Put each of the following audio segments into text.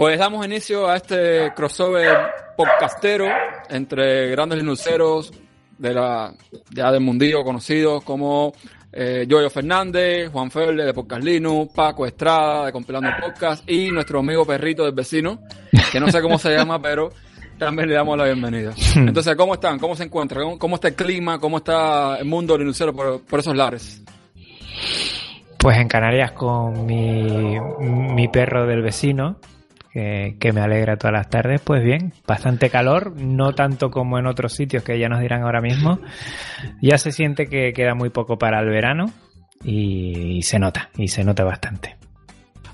Pues damos inicio a este crossover podcastero entre grandes linuceros de la, ya del mundillo conocidos como eh, Yoyo Fernández, Juan Feble de Podcast Linux, Paco Estrada de Compilando Podcast y nuestro amigo perrito del vecino, que no sé cómo se llama, pero también le damos la bienvenida. Entonces, ¿cómo están? ¿Cómo se encuentran? ¿Cómo está el clima? ¿Cómo está el mundo linucero por, por esos lares? Pues en Canarias con mi, mi perro del vecino, que, que, me alegra todas las tardes. Pues bien, bastante calor, no tanto como en otros sitios que ya nos dirán ahora mismo. Ya se siente que queda muy poco para el verano y, y se nota, y se nota bastante.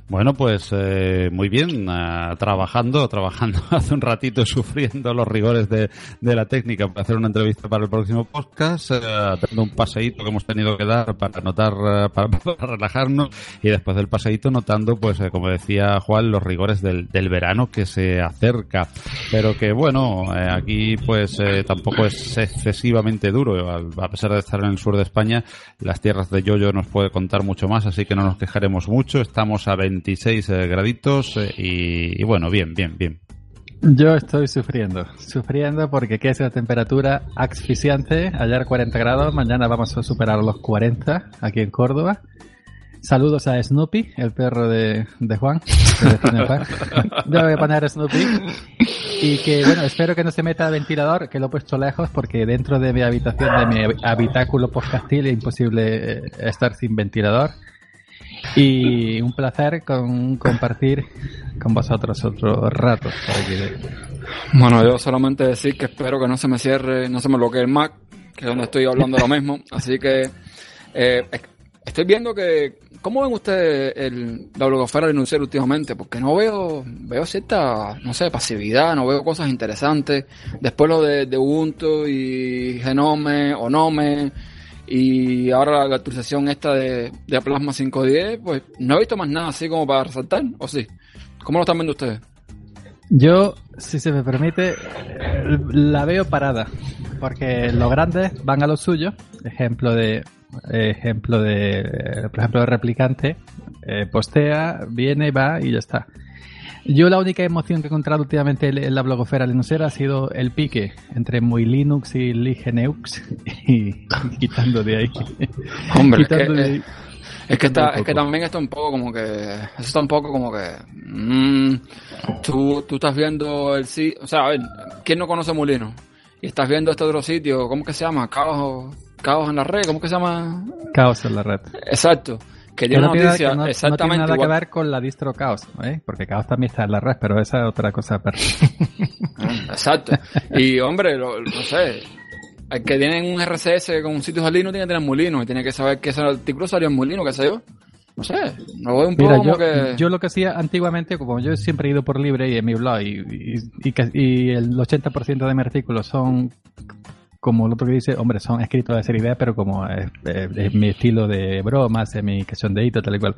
Bueno, pues eh, muy bien, uh, trabajando, trabajando hace un ratito, sufriendo los rigores de, de, la técnica para hacer una entrevista para el próximo podcast, uh, dando un paseíto que hemos tenido que dar para notar, para, para, relajarnos y después del paseíto notando, pues eh, como decía Juan, los rigores del, del, verano que se acerca, pero que bueno, eh, aquí pues tampoco es excesivamente duro, a pesar de estar en el sur de España, las tierras de Yoyo nos puede contar mucho más, así que no nos quejaremos mucho, estamos a 20 26 eh, graditos eh, y, y, bueno, bien, bien, bien. Yo estoy sufriendo, sufriendo porque que es la temperatura asfixiante, ayer 40 grados, mañana vamos a superar los 40 aquí en Córdoba. Saludos a Snoopy, el perro de, de Juan. Yo voy a poner Snoopy. Y que, bueno, espero que no se meta el ventilador, que lo he puesto lejos, porque dentro de mi habitación, de mi habitáculo podcastil, es imposible estar sin ventilador. Y un placer con compartir con vosotros otro rato. Bueno, yo solamente decir que espero que no se me cierre, no se me bloquee el Mac, que es donde estoy hablando lo mismo. Así que eh, estoy viendo que, ¿cómo ven ustedes el, la blogosfera denunciar últimamente? Porque no veo, veo cierta, no sé, pasividad, no veo cosas interesantes. Después lo de, de Ubuntu y Genome, Onome y ahora la actualización esta de, de Plasma 510, pues no he visto más nada así como para resaltar, ¿o sí? ¿Cómo lo están viendo ustedes? Yo, si se me permite, la veo parada, porque los grandes van a lo suyo, ejemplo de, ejemplo de, por ejemplo, de replicante, eh, postea, viene, va y ya está. Yo la única emoción que he encontrado últimamente en la blogosfera linuxera ha sido el pique entre muy Linux y Ligeneux y quitando de ahí. Hombre, es que, de ahí. Es que, está, es que también está un poco como que. Eso está un poco como que. Mmm, tú, tú estás viendo el sitio. O sea, a ver, ¿quién no conoce Molino? Y estás viendo este otro sitio, ¿cómo que se llama? Caos, Caos en la red, ¿cómo que se llama? Caos en la red. Exacto que dio una noticia no, exactamente no tiene nada igual. que ver con la distro Chaos, ¿eh? porque Chaos también está en la red, pero esa es otra cosa. Exacto. Y hombre, lo, no sé, el que tienen un RCS con un sitio Linux tiene que tener Molino y tiene que saber que ese artículo salió en Molino, qué sé yo. No sé, lo veo un poco Mira, como yo, que... yo lo que hacía antiguamente, como yo siempre he ido por libre y en mi blog, y, y, y, y el 80% de mis artículos son como el otro que dice, hombre, son escritos de serie B, pero como es, es, es mi estilo de bromas, es mi cachondeito, tal y cual.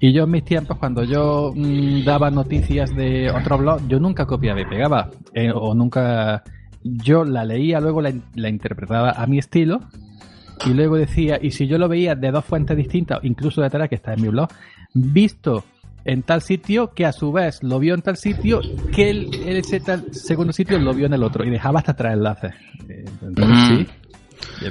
Y yo en mis tiempos, cuando yo mmm, daba noticias de otro blog, yo nunca copiaba y pegaba, eh, o nunca... Yo la leía, luego la, la interpretaba a mi estilo, y luego decía, y si yo lo veía de dos fuentes distintas, incluso de Tara, que está en mi blog, visto en tal sitio, que a su vez lo vio en tal sitio, que el, ese tal segundo sitio lo vio en el otro, y dejaba hasta tres enlaces. Entonces, mm. sí.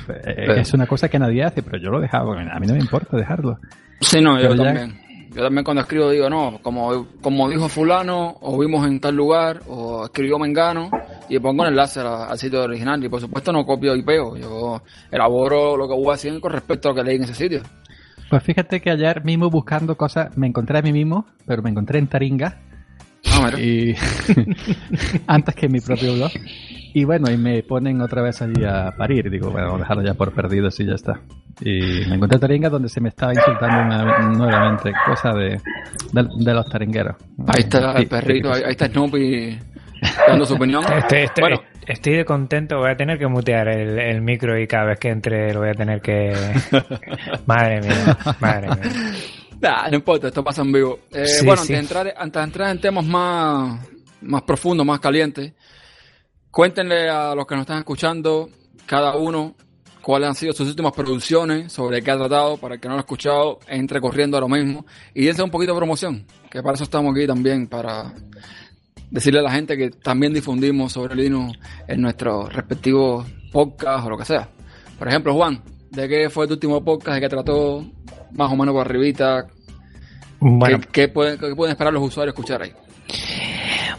Pero, es una cosa que nadie hace, pero yo lo dejaba, a mí no me importa dejarlo. Sí, no, yo también. Yo también cuando escribo digo, no, como, como dijo fulano, o vimos en tal lugar, o escribió Mengano, y pongo un enlace al, al sitio original. Y por supuesto no copio y pego, yo elaboro lo que voy haciendo con respecto a lo que leí en ese sitio. Pues fíjate que ayer mismo buscando cosas, me encontré a mí mismo, pero me encontré en Taringa. Ah, y antes que en mi propio blog. Y bueno, y me ponen otra vez allí a parir. Digo, bueno, vamos a dejarlo ya por perdido y ya está. Y me encontré en Taringa donde se me estaba insultando una, nuevamente, cosa de, de, de, los taringueros. Ahí está el perrito, ahí, ahí está Snoopy dando su opinión. Este, este, bueno. Estoy contento, voy a tener que mutear el, el, micro y cada vez que entre lo voy a tener que... madre mía, madre mía. Nah, no importa, esto pasa en vivo. Eh, sí, bueno, sí. Antes, de entrar, antes de entrar en temas más, más profundos, más calientes, cuéntenle a los que nos están escuchando, cada uno, cuáles han sido sus últimas producciones, sobre qué ha tratado, para el que no lo ha escuchado, entre corriendo a lo mismo, y dense un poquito de promoción, que para eso estamos aquí también, para decirle a la gente que también difundimos sobre Linux en nuestros respectivos podcasts o lo que sea. Por ejemplo, Juan, ¿de qué fue tu último podcast? ¿De qué trató? Más o menos por arribita. Bueno, ¿Qué, qué pueden, qué pueden esperar los usuarios escuchar ahí?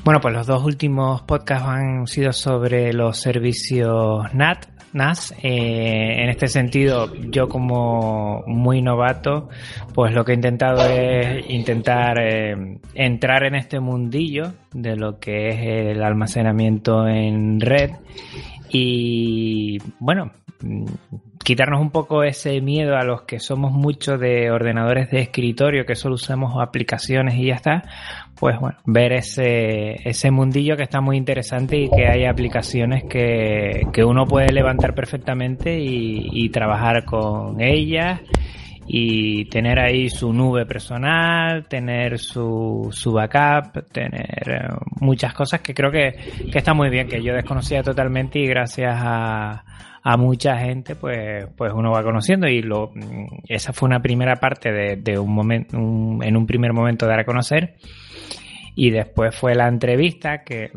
Bueno, pues los dos últimos podcasts han sido sobre los servicios NAT, NAS. Eh, en este sentido, yo como muy novato, pues lo que he intentado es intentar eh, entrar en este mundillo de lo que es el almacenamiento en red y bueno, quitarnos un poco ese miedo a los que somos muchos de ordenadores de escritorio que solo usamos aplicaciones y ya está, pues bueno, ver ese, ese mundillo que está muy interesante y que hay aplicaciones que, que uno puede levantar perfectamente y, trabajar con ellas y tener ahí su nube personal, tener su, su backup, tener eh, muchas cosas que creo que, que está muy bien, que yo desconocía totalmente y gracias a, a mucha gente pues pues uno va conociendo y lo esa fue una primera parte de, de un momento en un primer momento dar a conocer. Y después fue la entrevista que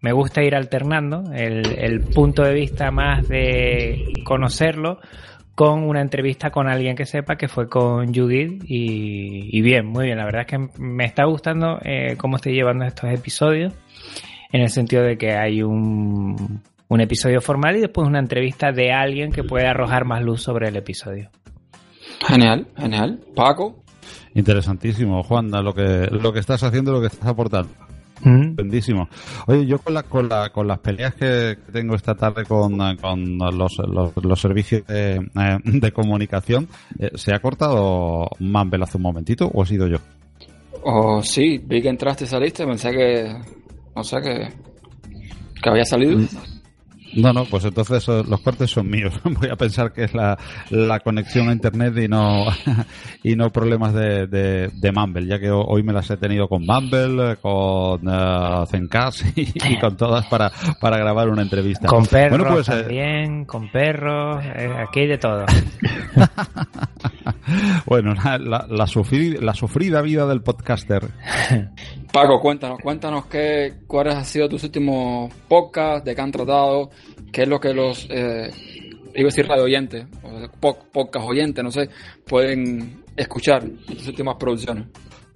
me gusta ir alternando el, el punto de vista más de conocerlo con una entrevista con alguien que sepa que fue con Judith. Y, y bien, muy bien, la verdad es que me está gustando eh, cómo estoy llevando estos episodios en el sentido de que hay un, un episodio formal y después una entrevista de alguien que puede arrojar más luz sobre el episodio. Genial, genial. Paco. Interesantísimo, Juan, lo que, lo que estás haciendo, lo que estás aportando. Mm. Estupendísimo. Oye, yo con, la, con, la, con las peleas que tengo esta tarde con, con los, los, los servicios de, eh, de comunicación, eh, ¿se ha cortado Mambel hace un momentito o he sido yo? Oh, sí, vi que entraste y saliste, pensé que, no sé, que, que había salido. No, no, pues entonces eh, los cortes son míos. Voy a pensar que es la, la conexión a internet y no y no problemas de, de, de Mumble, ya que ho- hoy me las he tenido con Mumble, con uh, Zencast y, y con todas para, para grabar una entrevista. Con perros Bueno, pues, eh, también, con perros, eh, aquí hay de todo. bueno, la, la, la, sufri- la sufrida vida del podcaster. Paco, cuéntanos, cuéntanos qué, cuáles han sido tus últimos podcasts, de qué han tratado, qué es lo que los, eh, iba a decir radio oyentes, podcast oyentes, no sé, pueden escuchar tus últimas producciones.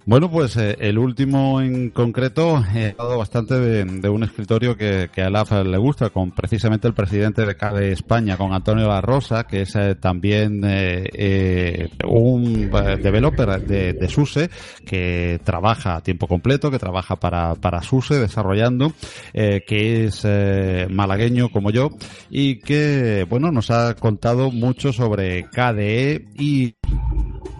Bueno, pues eh, el último en concreto he hablado bastante de, de un escritorio que, que a Alaf le gusta, con precisamente el presidente de CADE España, con Antonio La Rosa, que es eh, también eh, eh, un eh, developer de, de SUSE, que trabaja a tiempo completo, que trabaja para, para SUSE desarrollando, eh, que es eh, malagueño como yo, y que, bueno, nos ha contado mucho sobre KDE y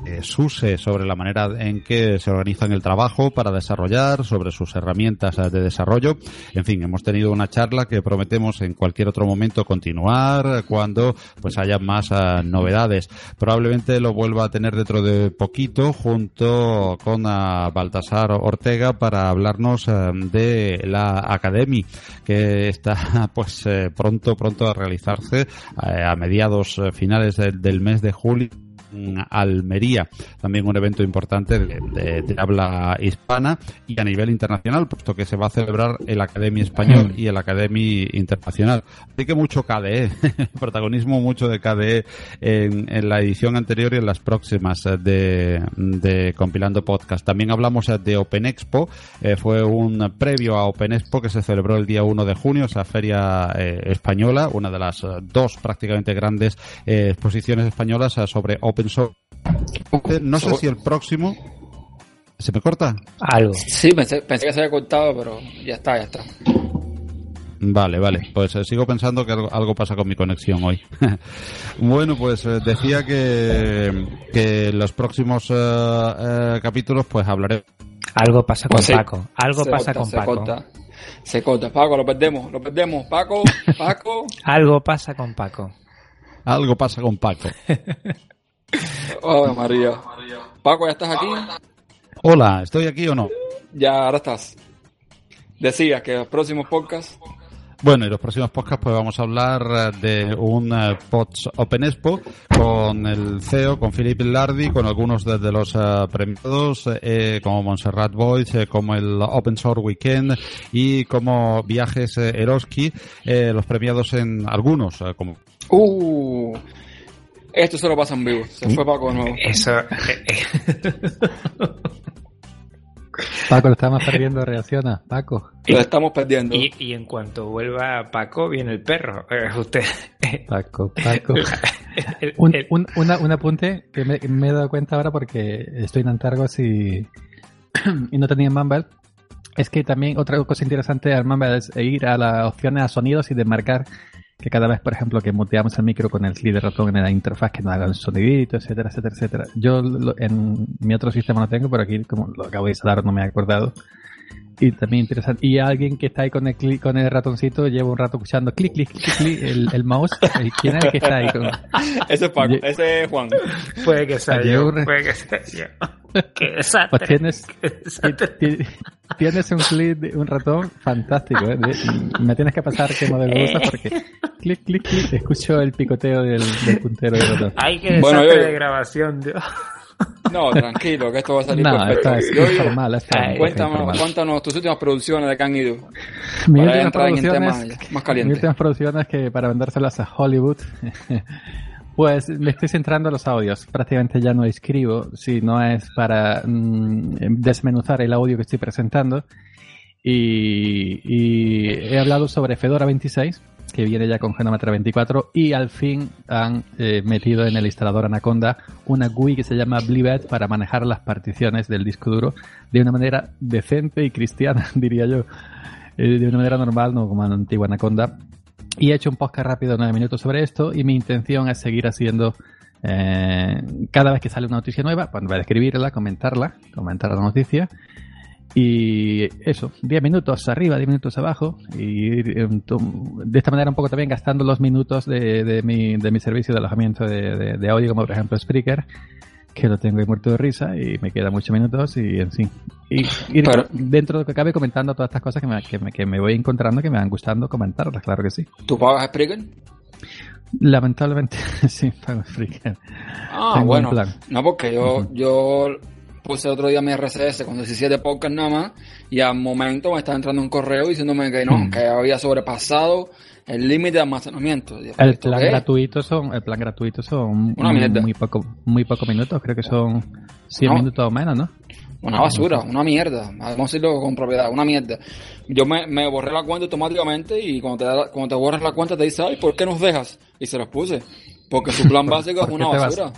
eh, SUSE sobre la manera en que se organizan el trabajo para desarrollar, sobre sus herramientas eh, de desarrollo. En fin, hemos tenido una charla que prometemos en cualquier otro momento continuar cuando pues haya más eh, novedades. Probablemente lo vuelva a tener dentro de poquito junto con ah, Baltasar Ortega para hablarnos de la Academy que está pues pronto pronto a realizarse a mediados finales del- mes de julio Almería, también un evento importante de, de- de habla hispana y a nivel internacional, puesto que se va a celebrar el Academia Español y el Academia Internacional. Así que mucho KDE, protagonismo mucho de KDE en, en la edición anterior y en las próximas de, de Compilando Podcast. También hablamos de Open Expo, eh, fue un previo a Open Expo que se celebró el día 1 de junio, esa feria eh, española, una de las dos prácticamente grandes eh, exposiciones españolas sobre Open No sé si el próximo... ¿Se me corta? Algo. Sí, pensé, pensé que se había cortado, pero ya está, ya está. Vale, vale. Pues eh, sigo pensando que algo, algo pasa con mi conexión hoy. bueno, pues eh, decía que, que en los próximos eh, eh, capítulos pues hablaré Algo pasa con Pues sí. Paco. Algo Se pasa corta, con se Paco. corta. Se corta. Paco, lo perdemos, lo perdemos. Paco, Paco. Algo pasa con Paco. algo pasa con Paco. Oh, María. Paco, ¿ya estás aquí? Hola, ¿estoy aquí o no? Ya, ahora estás. Decías que los próximos podcasts. Bueno, y los próximos podcasts pues vamos a hablar eh, de un eh, POTS Open Expo con el CEO, con Philip Lardi, con algunos de, de los eh, premiados, eh, como Montserrat Boys, eh, como el Open Source Weekend y como Viajes eh, Eroski, eh, los premiados en algunos, como Uh, esto solo pasa en vivo. Se fue Paco de nuevo. Eso. Paco, lo estamos perdiendo, reacciona. Paco. Lo estamos perdiendo. y, y en cuanto vuelva Paco, viene el perro. Eh, usted. Paco, Paco. el- Un, el- un, una- un apunte que me, me he dado cuenta ahora porque estoy en Antargos y, y no tenía Mumble. Es que también otra cosa interesante al Mumble es ir a las opciones a sonidos y desmarcar que cada vez, por ejemplo, que muteamos el micro con el clic de ratón en la interfaz que nos haga un sonidito, etcétera, etcétera, etcétera. Yo lo- en mi otro sistema no tengo, pero aquí como lo acabo de instalar no me he acordado. Y también interesante. Y alguien que está ahí con el clic, con el ratoncito, lleva un rato escuchando clic, clic, clic, clic, el, el mouse. ¿Y ¿Quién es el que está ahí? Con... Ese es Paco, ese es Juan. Puede que sea Ayer yo. un- Puede que sea yo. Qué desastre. Pues tienes, qué tienes un clic, de- un ratón fantástico. ¿eh? De- me tienes que pasar qué modelo usas porque clic, clic, clic, escucho el picoteo del, del puntero del ratón. Ay, qué Bueno, desastre yo- de grabación, Dios. No, tranquilo, que esto va a salir No, perfecto. esto es es cuéntanos, cuéntanos tus últimas producciones de que han ido. Mis para entrar en temas más mis calientes. últimas producciones que para vendérselas a Hollywood, pues me estoy centrando en los audios. Prácticamente ya no escribo, si no es para mm, desmenuzar el audio que estoy presentando. Y, y he hablado sobre Fedora 26, que viene ya con Genometra 24, y al fin han eh, metido en el instalador Anaconda una GUI que se llama Blivet para manejar las particiones del disco duro de una manera decente y cristiana, diría yo. Eh, de una manera normal, no como en la antigua Anaconda. Y he hecho un podcast rápido de 9 minutos sobre esto y mi intención es seguir haciendo eh, cada vez que sale una noticia nueva, pues vez de escribirla, comentarla, comentar la noticia. Y eso, 10 minutos arriba, 10 minutos abajo. Y tu- de esta manera un poco también gastando los minutos de, de mi, de mi servicio de alojamiento de, de- de audio, como por ejemplo Spreaker, que lo tengo ahí muerto de risa y me quedan muchos minutos y en fin. Y, y Pero- dentro de lo que cabe comentando todas estas cosas que me, que, me, que me voy encontrando, que me van gustando comentarlas, claro que sí. ¿Tú pagas Spreaker? Lamentablemente, sí, pago Spreaker. Ah, Tengo un bueno. plan. No, porque yo, yo puse otro día mi RCS con 17 podcasts nada más y al momento me estaba entrando un correo diciéndome que no, Mm. que había sobrepasado el límite de almacenamiento. Yo, El ¿esto plan qué gratuito son, el plan gratuito son Una mierda. muy poco, muy pocos minutos, creo que son 100 No. minutos o menos, ¿no? Una basura, una mierda. Vamos a decirlo con propiedad, una mierda. Yo me, me borré la cuenta automáticamente y cuando te, da- cuando te borras la cuenta te dice, ay, ¿por qué nos dejas? Y se los puse. Porque su plan básico es por una qué vas? basura.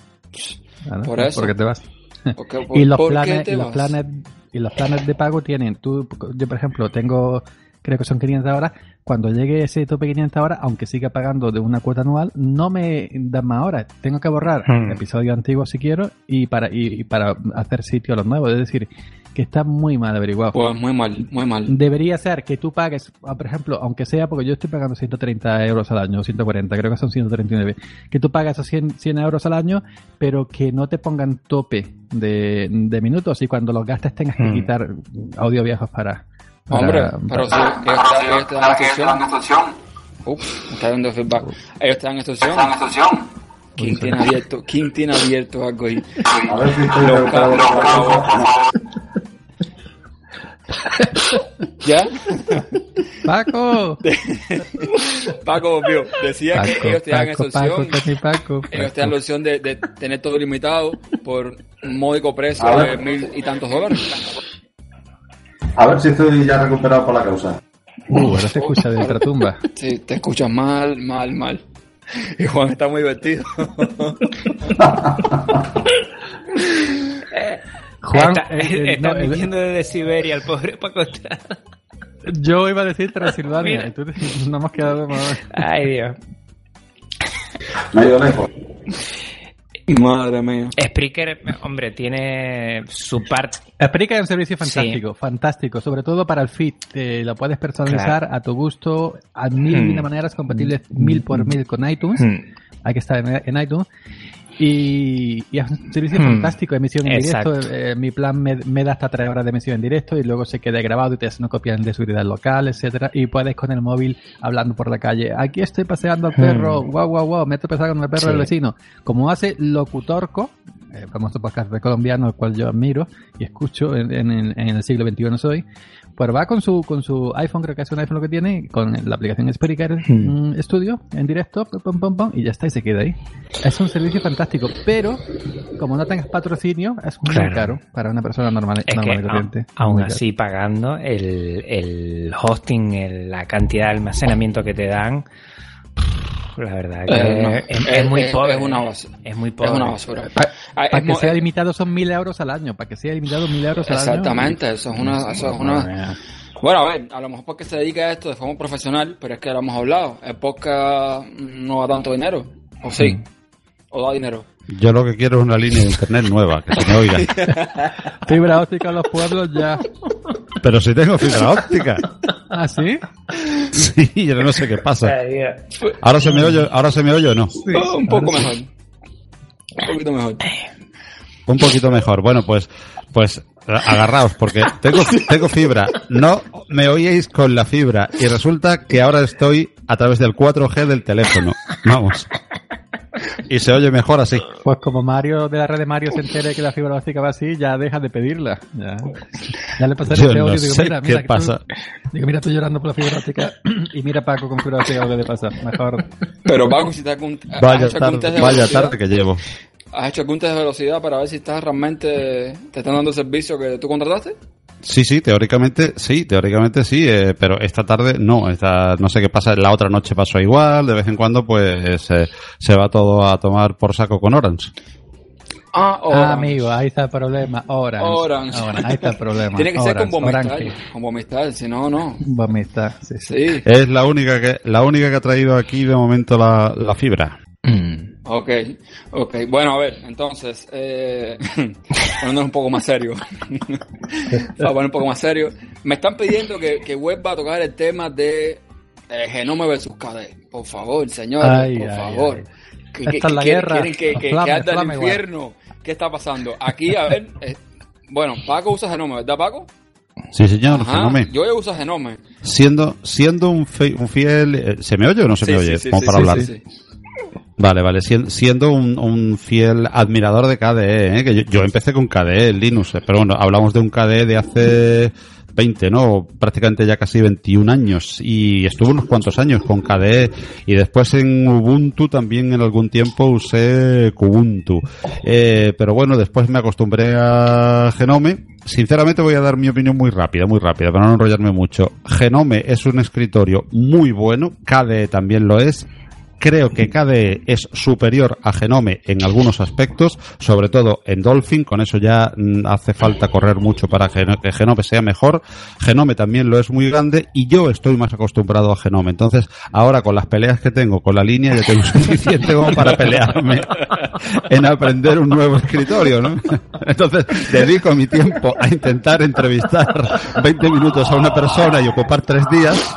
Por eso. Porque te vas. Porque- por- y los ¿por qué planes, y los vas? planes, y los planes de pago tienen, tú, yo por ejemplo tengo, creo que son 500 horas, cuando llegue ese tope 500 horas, aunque siga pagando de una cuota anual, no me dan más horas, tengo que borrar Hmm. episodios antiguos si quiero y para, y, y para hacer sitio a los nuevos, es decir, que está muy mal averiguado. Pues muy mal, muy mal. Debería ser que tú pagues, ah, por ejemplo, aunque sea porque yo estoy pagando 130 euros al año, o 140, creo que son 139, que tú pagas esos 100, 100 euros al año, pero que no te pongan tope de, de minutos y cuando los gastes tengas que Hmm. quitar audio viejos para... para- Hombre, para- pero dan instrucción. Uf, me está dando feedback. Ellos te dan instrucción. ¿Quién tiene abierto? ¿Quién tiene abierto algo ahí? A ver si estoy. ¿Ya? ¡Paco! Paco, decía que ellos te dan Paco, instrucción. Paco, Ellos te la opción de, de tener todo limitado por un módico precio A de ver. mil y tantos dólares. A ver si estoy ya recuperado por la causa. Uh, ahora se escucha de ultratumba. Sí, te escuchas mal, mal, mal. Y Juan está muy divertido. Juan, está eh, eh, está no, el- viniendo desde Siberia, el pobre Paco. está- yo iba a decir Transilvania, Mira. y tú no hemos quedado más... Ay, Dios. Me he ido lejos. Madre mía. Spreaker, hombre, tiene su parte. Explica es un servicio fantástico, fantástico, sobre todo para el feed. Te lo puedes personalizar Claro. a tu gusto, a mil y Hmm. una maneras compatibles mil por mil con iTunes. Hay que estar en, en iTunes. Y, y es un servicio Hmm. fantástico, emisión en Exacto. directo. eh, mi plan me, me da hasta tres horas de emisión en directo y luego se queda grabado y te hacen una copia de seguridad local, etcétera Y puedes con el móvil hablando por la calle. Aquí estoy paseando al perro, Hmm. guau, guau, guau, me estoy paseando con el perro Sí. del vecino. Como hace Locutorco, eh, famoso podcast de colombiano, el cual yo admiro y escucho en, en el- en el siglo XXI soy, pues va con su con su iPhone, creo que es un iPhone lo que tiene, con la aplicación Spreaker Hmm. mm, Studio en directo, pum, pum, pum, pum, y ya está, y se queda ahí. Es un servicio fantástico, pero como no tengas patrocinio, es muy Claro. caro para una persona normal, Es que normal y a- corriente. aún Muy caro. así pagando el, el hosting, el- la cantidad de almacenamiento que te dan, la verdad que Eh, no. es, es Es- muy es- pobre. es una basura. Es muy Es pobre. una basura. Pa- Ah, Para es que sea limitado son mil euros al año, para que sea limitado mil euros al año. Exactamente, eso es una, eso es una, Bueno, a ver, a lo mejor porque se dedica a esto de forma profesional, pero es que lo hemos hablado. El podcast no da tanto dinero. ¿O sí? Mm. ¿O da dinero? Yo lo que quiero es una línea de internet nueva, que se me oiga. Fibra óptica en los pueblos ya. Pero si tengo fibra óptica. ¿Ah, sí? Sí, yo no sé qué pasa. Ahora se me oye, ahora se me oye o no. Oh, un poco mejor. Un poquito mejor. Un poquito mejor. Bueno, pues, pues agarraos, porque tengo, tengo fibra. No me oíais con la fibra. Y resulta que ahora estoy a través del 4G del teléfono. Vamos. Y se oye mejor así. Pues como Mario de la red de Mario se entere que la fibra óptica va así, ya deja de pedirla. Ya, ya le pasaré ese no audio y digo, mira, qué mira, que tú- pasa. digo, mira, estoy llorando por la fibra óptica y mira Paco con fibra óptica lo que le pasa. Mejor. Pero Paco, si te has algún- has Vaya hecho algún test tarde, vaya que llevo. ¿Has hecho algún test de velocidad para ver si estás realmente te están dando el servicio que tú contrataste? Sí, sí, teóricamente sí, teóricamente sí, eh, pero esta tarde no, esta, no sé qué pasa, la otra noche pasó igual, de vez en cuando pues eh, se va todo a tomar por saco con Orange. Ah, Ah, Orange. amigo, ahí está el problema. Orange. Orange. Ahí está el problema. Tiene que ser con Orange. Orange. Con Bomistal, si no, no. Vomita, sí, sí. Sí. Es la única que, la única que ha traído aquí de momento la, la fibra. Mm. Ok, ok. Bueno, a ver, entonces, eh, poniéndonos un poco más serio. Para poner un poco más serio. Me están pidiendo que, que vuelva a tocar el tema de eh, Genome versus KD. Por favor, señores, Ay, por ay, favor. ay. Que- Esta que- es la quieren- guerra. Quieren que, que, Flame, que arda el flame, infierno. ¿Qué está pasando? Aquí, a ver, eh, bueno, Paco usa Genome, ¿verdad, Paco? Sí, señor, Ajá, Genome. Yo uso Genome. Siendo, siendo un, fe- un fiel, eh, ¿se me oye o no se Sí, me oye? sí, Como sí, para sí, hablar. Vale, vale. Sien- Siendo un, fiel admirador de KDE, ¿eh? que yo, empecé con KDE Linux, eh, pero bueno, hablamos de un KDE de hace 20, ¿no? Prácticamente ya casi 21 años. Y estuve unos cuantos años con KDE. Y después en Ubuntu también en algún tiempo usé Kubuntu. Eh, pero bueno, después me acostumbré a Genome. Sinceramente voy a dar mi opinión muy rápida, muy rápida, para no enrollarme mucho. Genome es un escritorio muy bueno, KDE también lo es, Creo que KDE es superior a Genome en algunos aspectos, sobre todo en Dolphin, con eso ya mm, hace falta correr mucho para que Genome sea mejor. Genome también lo es muy grande y yo estoy más acostumbrado a Genome. Entonces, ahora con las peleas que tengo con la línea ya tengo suficiente como para pelearme en aprender un nuevo escritorio, ¿no? Entonces, dedico mi tiempo a intentar entrevistar 20 minutos a una persona y ocupar tres días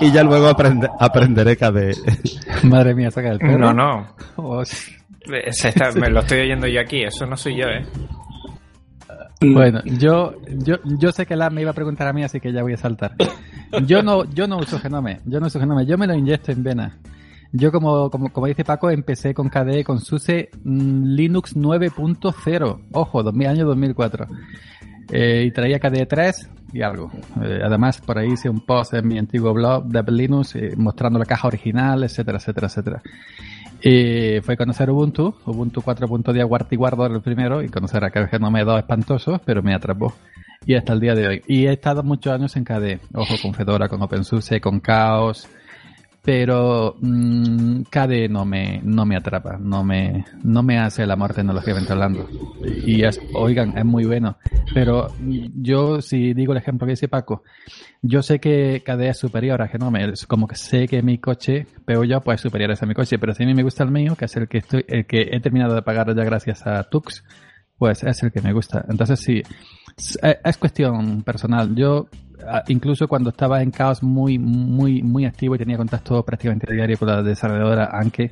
y ya luego aprende- aprenderé KDE. Madre mía, saca el perro. No, no. Oh, sí. Se está- me lo estoy oyendo yo aquí, eso no soy yo, ¿eh? Bueno, yo, yo, yo sé que la me iba a preguntar a mí, así que ya voy a saltar. Yo no, yo no uso Genome, yo no uso Genome, yo me lo inyecto en vena. Yo como, como, como dice Paco, empecé con KDE con SUSE mm, Linux 9.0, ojo, 2000, año 2004. Eh, y traía KDE 3 y algo. Eh, además, por ahí hice un post en mi antiguo blog de Linux eh, mostrando la caja original, etcétera, etcétera, etcétera. Y fue conocer Ubuntu, Ubuntu 4.10 Guartiguardo era el primero, y conocer aquel Genome 2 espantoso, pero me atrapó. Y hasta el día de hoy. Y he estado muchos años en KDE, ojo, con Fedora, con OpenSUSE, con Chaos, pero mm, KDE no me, no me atrapa, no me, no me hace el amor tecnológicamente hablando. Y es, oigan, es muy bueno. Pero mm, yo, si digo el ejemplo que dice Paco, yo sé que KDE es superior a Genome, es como que sé que mi coche, Peugeot, pues es superior a mi coche, pero si a mí me gusta el mío, que es el que estoy, el que he terminado de pagar ya gracias a Tux, pues es el que me gusta. Entonces sí, es, es cuestión personal. Yo incluso cuando estaba en caos muy, muy, muy activo y tenía contacto prácticamente diario con la desarrolladora Anke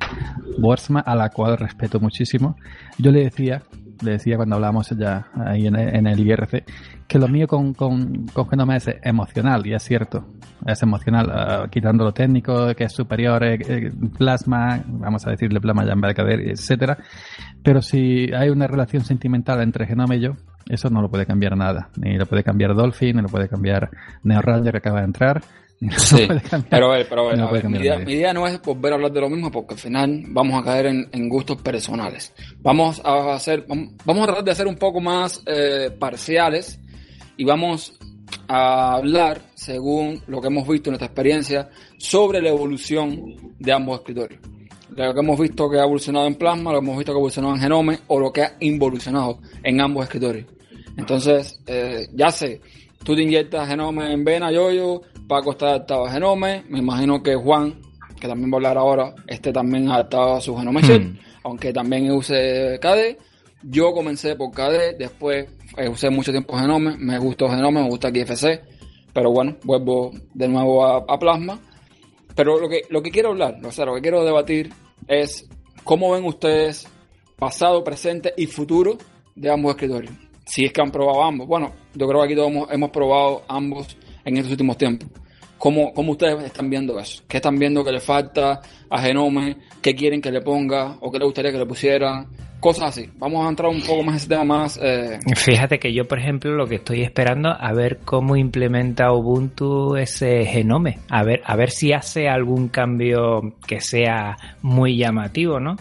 Borsma, a la cual respeto muchísimo, yo le decía, le decía cuando hablábamos ya ahí en, el IRC, que lo mío con, con, con Genoma es emocional, y es cierto, es emocional, uh, quitando lo técnico, que es superior, eh, eh, plasma, vamos a decirle plasma ya en etcétera, pero si hay una relación sentimental entre Genoma y yo, eso no lo puede cambiar nada. Ni lo puede cambiar Dolphin, ni lo puede cambiar NeoRanger que acaba de entrar. Sí, pero, pero mi, idea, no es volver a hablar de lo mismo porque al final vamos a caer en, gustos personales. Vamos a hacer, vamos a tratar de hacer un poco más eh, parciales y vamos a hablar, según lo que hemos visto en nuestra experiencia, sobre la evolución de ambos escritorios. Lo que hemos visto que ha evolucionado en Plasma, lo que hemos visto que ha evolucionado en Genome o lo que ha involucionado en ambos escritorios. Entonces, eh, ya sé, tú te inyectas Genome en vena, yo-yo, Paco está adaptado a Genome, me imagino que Juan, que también va a hablar ahora, esté también adaptado a su Genome hmm. aunque también use KD. Yo comencé por KD, después eh, usé mucho tiempo Genome, me gustó Genome, me gusta KFC, pero bueno, vuelvo de nuevo a, Plasma. Pero lo que, lo que quiero hablar, o sea, lo que quiero debatir es cómo ven ustedes pasado, presente y futuro de ambos escritorios. Si es que han probado ambos. Bueno, yo creo que aquí todos hemos, probado ambos en estos últimos tiempos. ¿Cómo, ¿Cómo, ustedes están viendo eso? ¿Qué están viendo que le falta a Genome? ¿Qué quieren que le ponga? ¿O qué le gustaría que le pusiera? Cosas así. Vamos a entrar un poco más en ese tema más... Eh... Fíjate que yo, por ejemplo, lo que estoy esperando a ver cómo implementa Ubuntu ese Genome. A ver, a ver si hace algún cambio que sea muy llamativo, ¿no?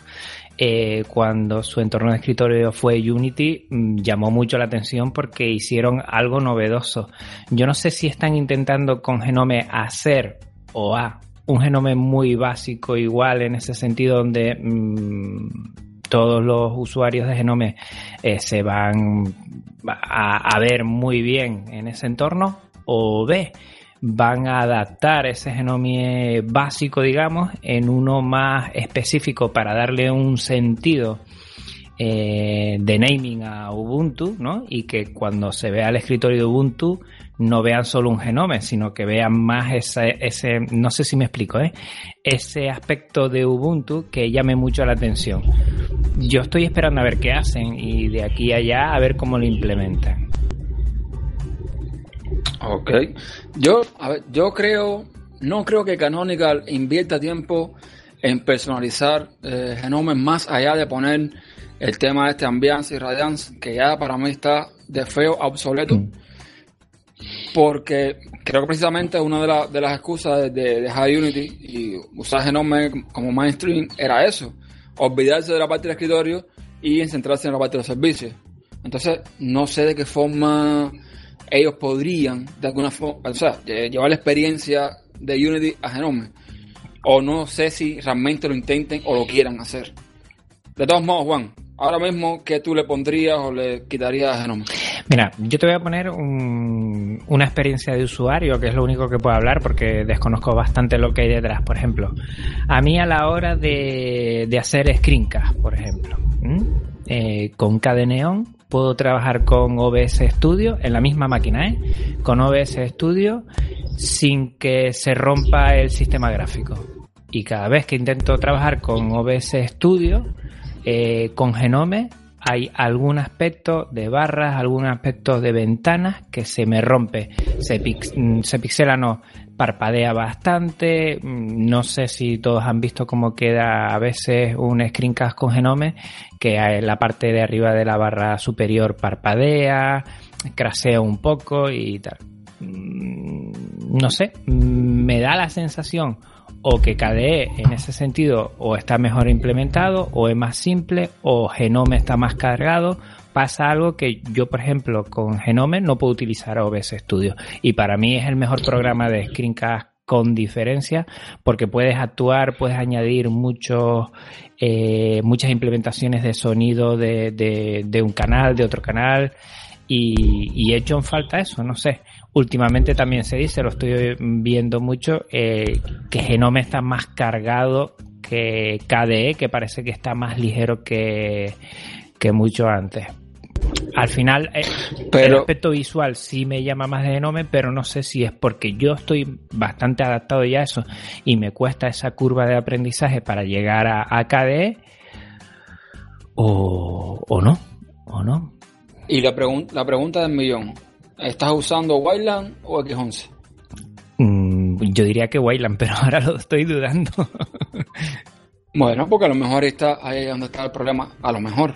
Eh, cuando su entorno de escritorio fue Unity, mm, llamó mucho la atención porque hicieron algo novedoso. Yo no sé si están intentando con Genome hacer o a un Genome muy básico igual en ese sentido donde mm, todos los usuarios de Genome eh, se van a, ver muy bien en ese entorno o B van a adaptar ese genome básico, digamos, en uno más específico para darle un sentido eh, de naming a Ubuntu, ¿no? Y que cuando se vea el escritorio de Ubuntu no vean solo un genome, sino que vean más ese, ese no sé si me explico, ¿eh? Ese aspecto de Ubuntu que llame mucho la atención. Yo estoy esperando a ver qué hacen y de aquí a allá a ver cómo lo implementan. Ok. Yo, a ver, yo creo, no creo que Canonical invierta tiempo en personalizar eh, genomes más allá de poner el tema de este ambiance y radiance, que ya para mí está de feo obsoleto. Mm. Porque creo que precisamente una de, las excusas de, de, High Unity y usar Genome como mainstream era eso, olvidarse de la parte del escritorio y centrarse en la parte de los servicios. Entonces, no sé de qué forma ellos podrían, de alguna forma, o sea, llevar la experiencia de Unity a Genome. O no sé si realmente lo intenten o lo quieran hacer. De todos modos, Juan, ahora mismo, ¿qué tú le pondrías o le quitarías a Genome? Mira, yo te voy a poner una experiencia de usuario, que es lo único que puedo hablar porque desconozco bastante lo que hay detrás. Por ejemplo, a mí a la hora de, hacer screencast, por ejemplo, eh, con Cadeneon, puedo trabajar con OBS Studio en la misma máquina, ¿eh? con OBS Studio sin que se rompa el sistema gráfico. Y cada vez que intento trabajar con OBS Studio, eh, con Genome, hay algún aspecto de barras, algún aspecto de ventanas que se me rompe. Se, mm, se pixela, parpadea bastante. Mm, no sé si todos han visto cómo queda a veces un screencast con Genome, que la parte de arriba de la barra superior parpadea, crasea un poco y tal. Mm, no sé, me da la sensación o que KDE en ese sentido o está mejor implementado o es más simple o Genome está más cargado pasa algo que yo, por ejemplo, con Genome no puedo utilizar OBS Studio. Y para mí es el mejor programa de screencast con diferencia porque puedes actuar, puedes añadir muchos, eh, muchas implementaciones de sonido de, de, un canal, de otro canal. Y, y, he hecho en falta eso, no sé. Últimamente también se dice, lo estoy viendo mucho, eh, que Genome está más cargado que KDE, que parece que está más ligero que, que mucho antes. al final eh, el aspecto visual sí me llama más de Genome, pero no sé si es porque yo estoy bastante adaptado ya a eso y me cuesta esa curva de aprendizaje para llegar a, a KDE o, o no, o no. Y la, la pregunta del millón, ¿estás usando Wayland o X11? Mm, yo diría que Wayland, pero ahora lo estoy dudando. bueno, porque a lo mejor está ahí donde está el problema, a lo mejor.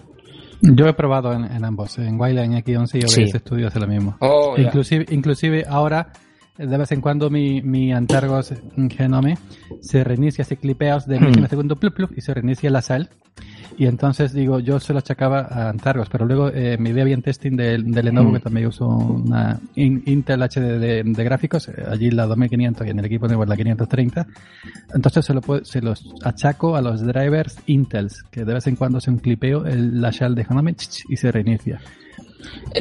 Yo he probado en, ambos, en Wayland, en X11 y OBS sí. Studio hace lo mismo. Oh, inclusive, inclusive ahora de vez en cuando mi, mi Antargos Genome se reinicia, se clipeos de mm. segundo y se reinicia la sal y entonces digo, yo se lo achacaba a Antargos, pero luego eh, me bien testing de, Lenovo, que también uso una Intel HD de, gráficos, eh, allí la 2500 y en el equipo de la 530. Entonces se, lo se los achaco a los drivers Intels, que de vez en cuando se un clipeo el, la shell de Genome y se reinicia.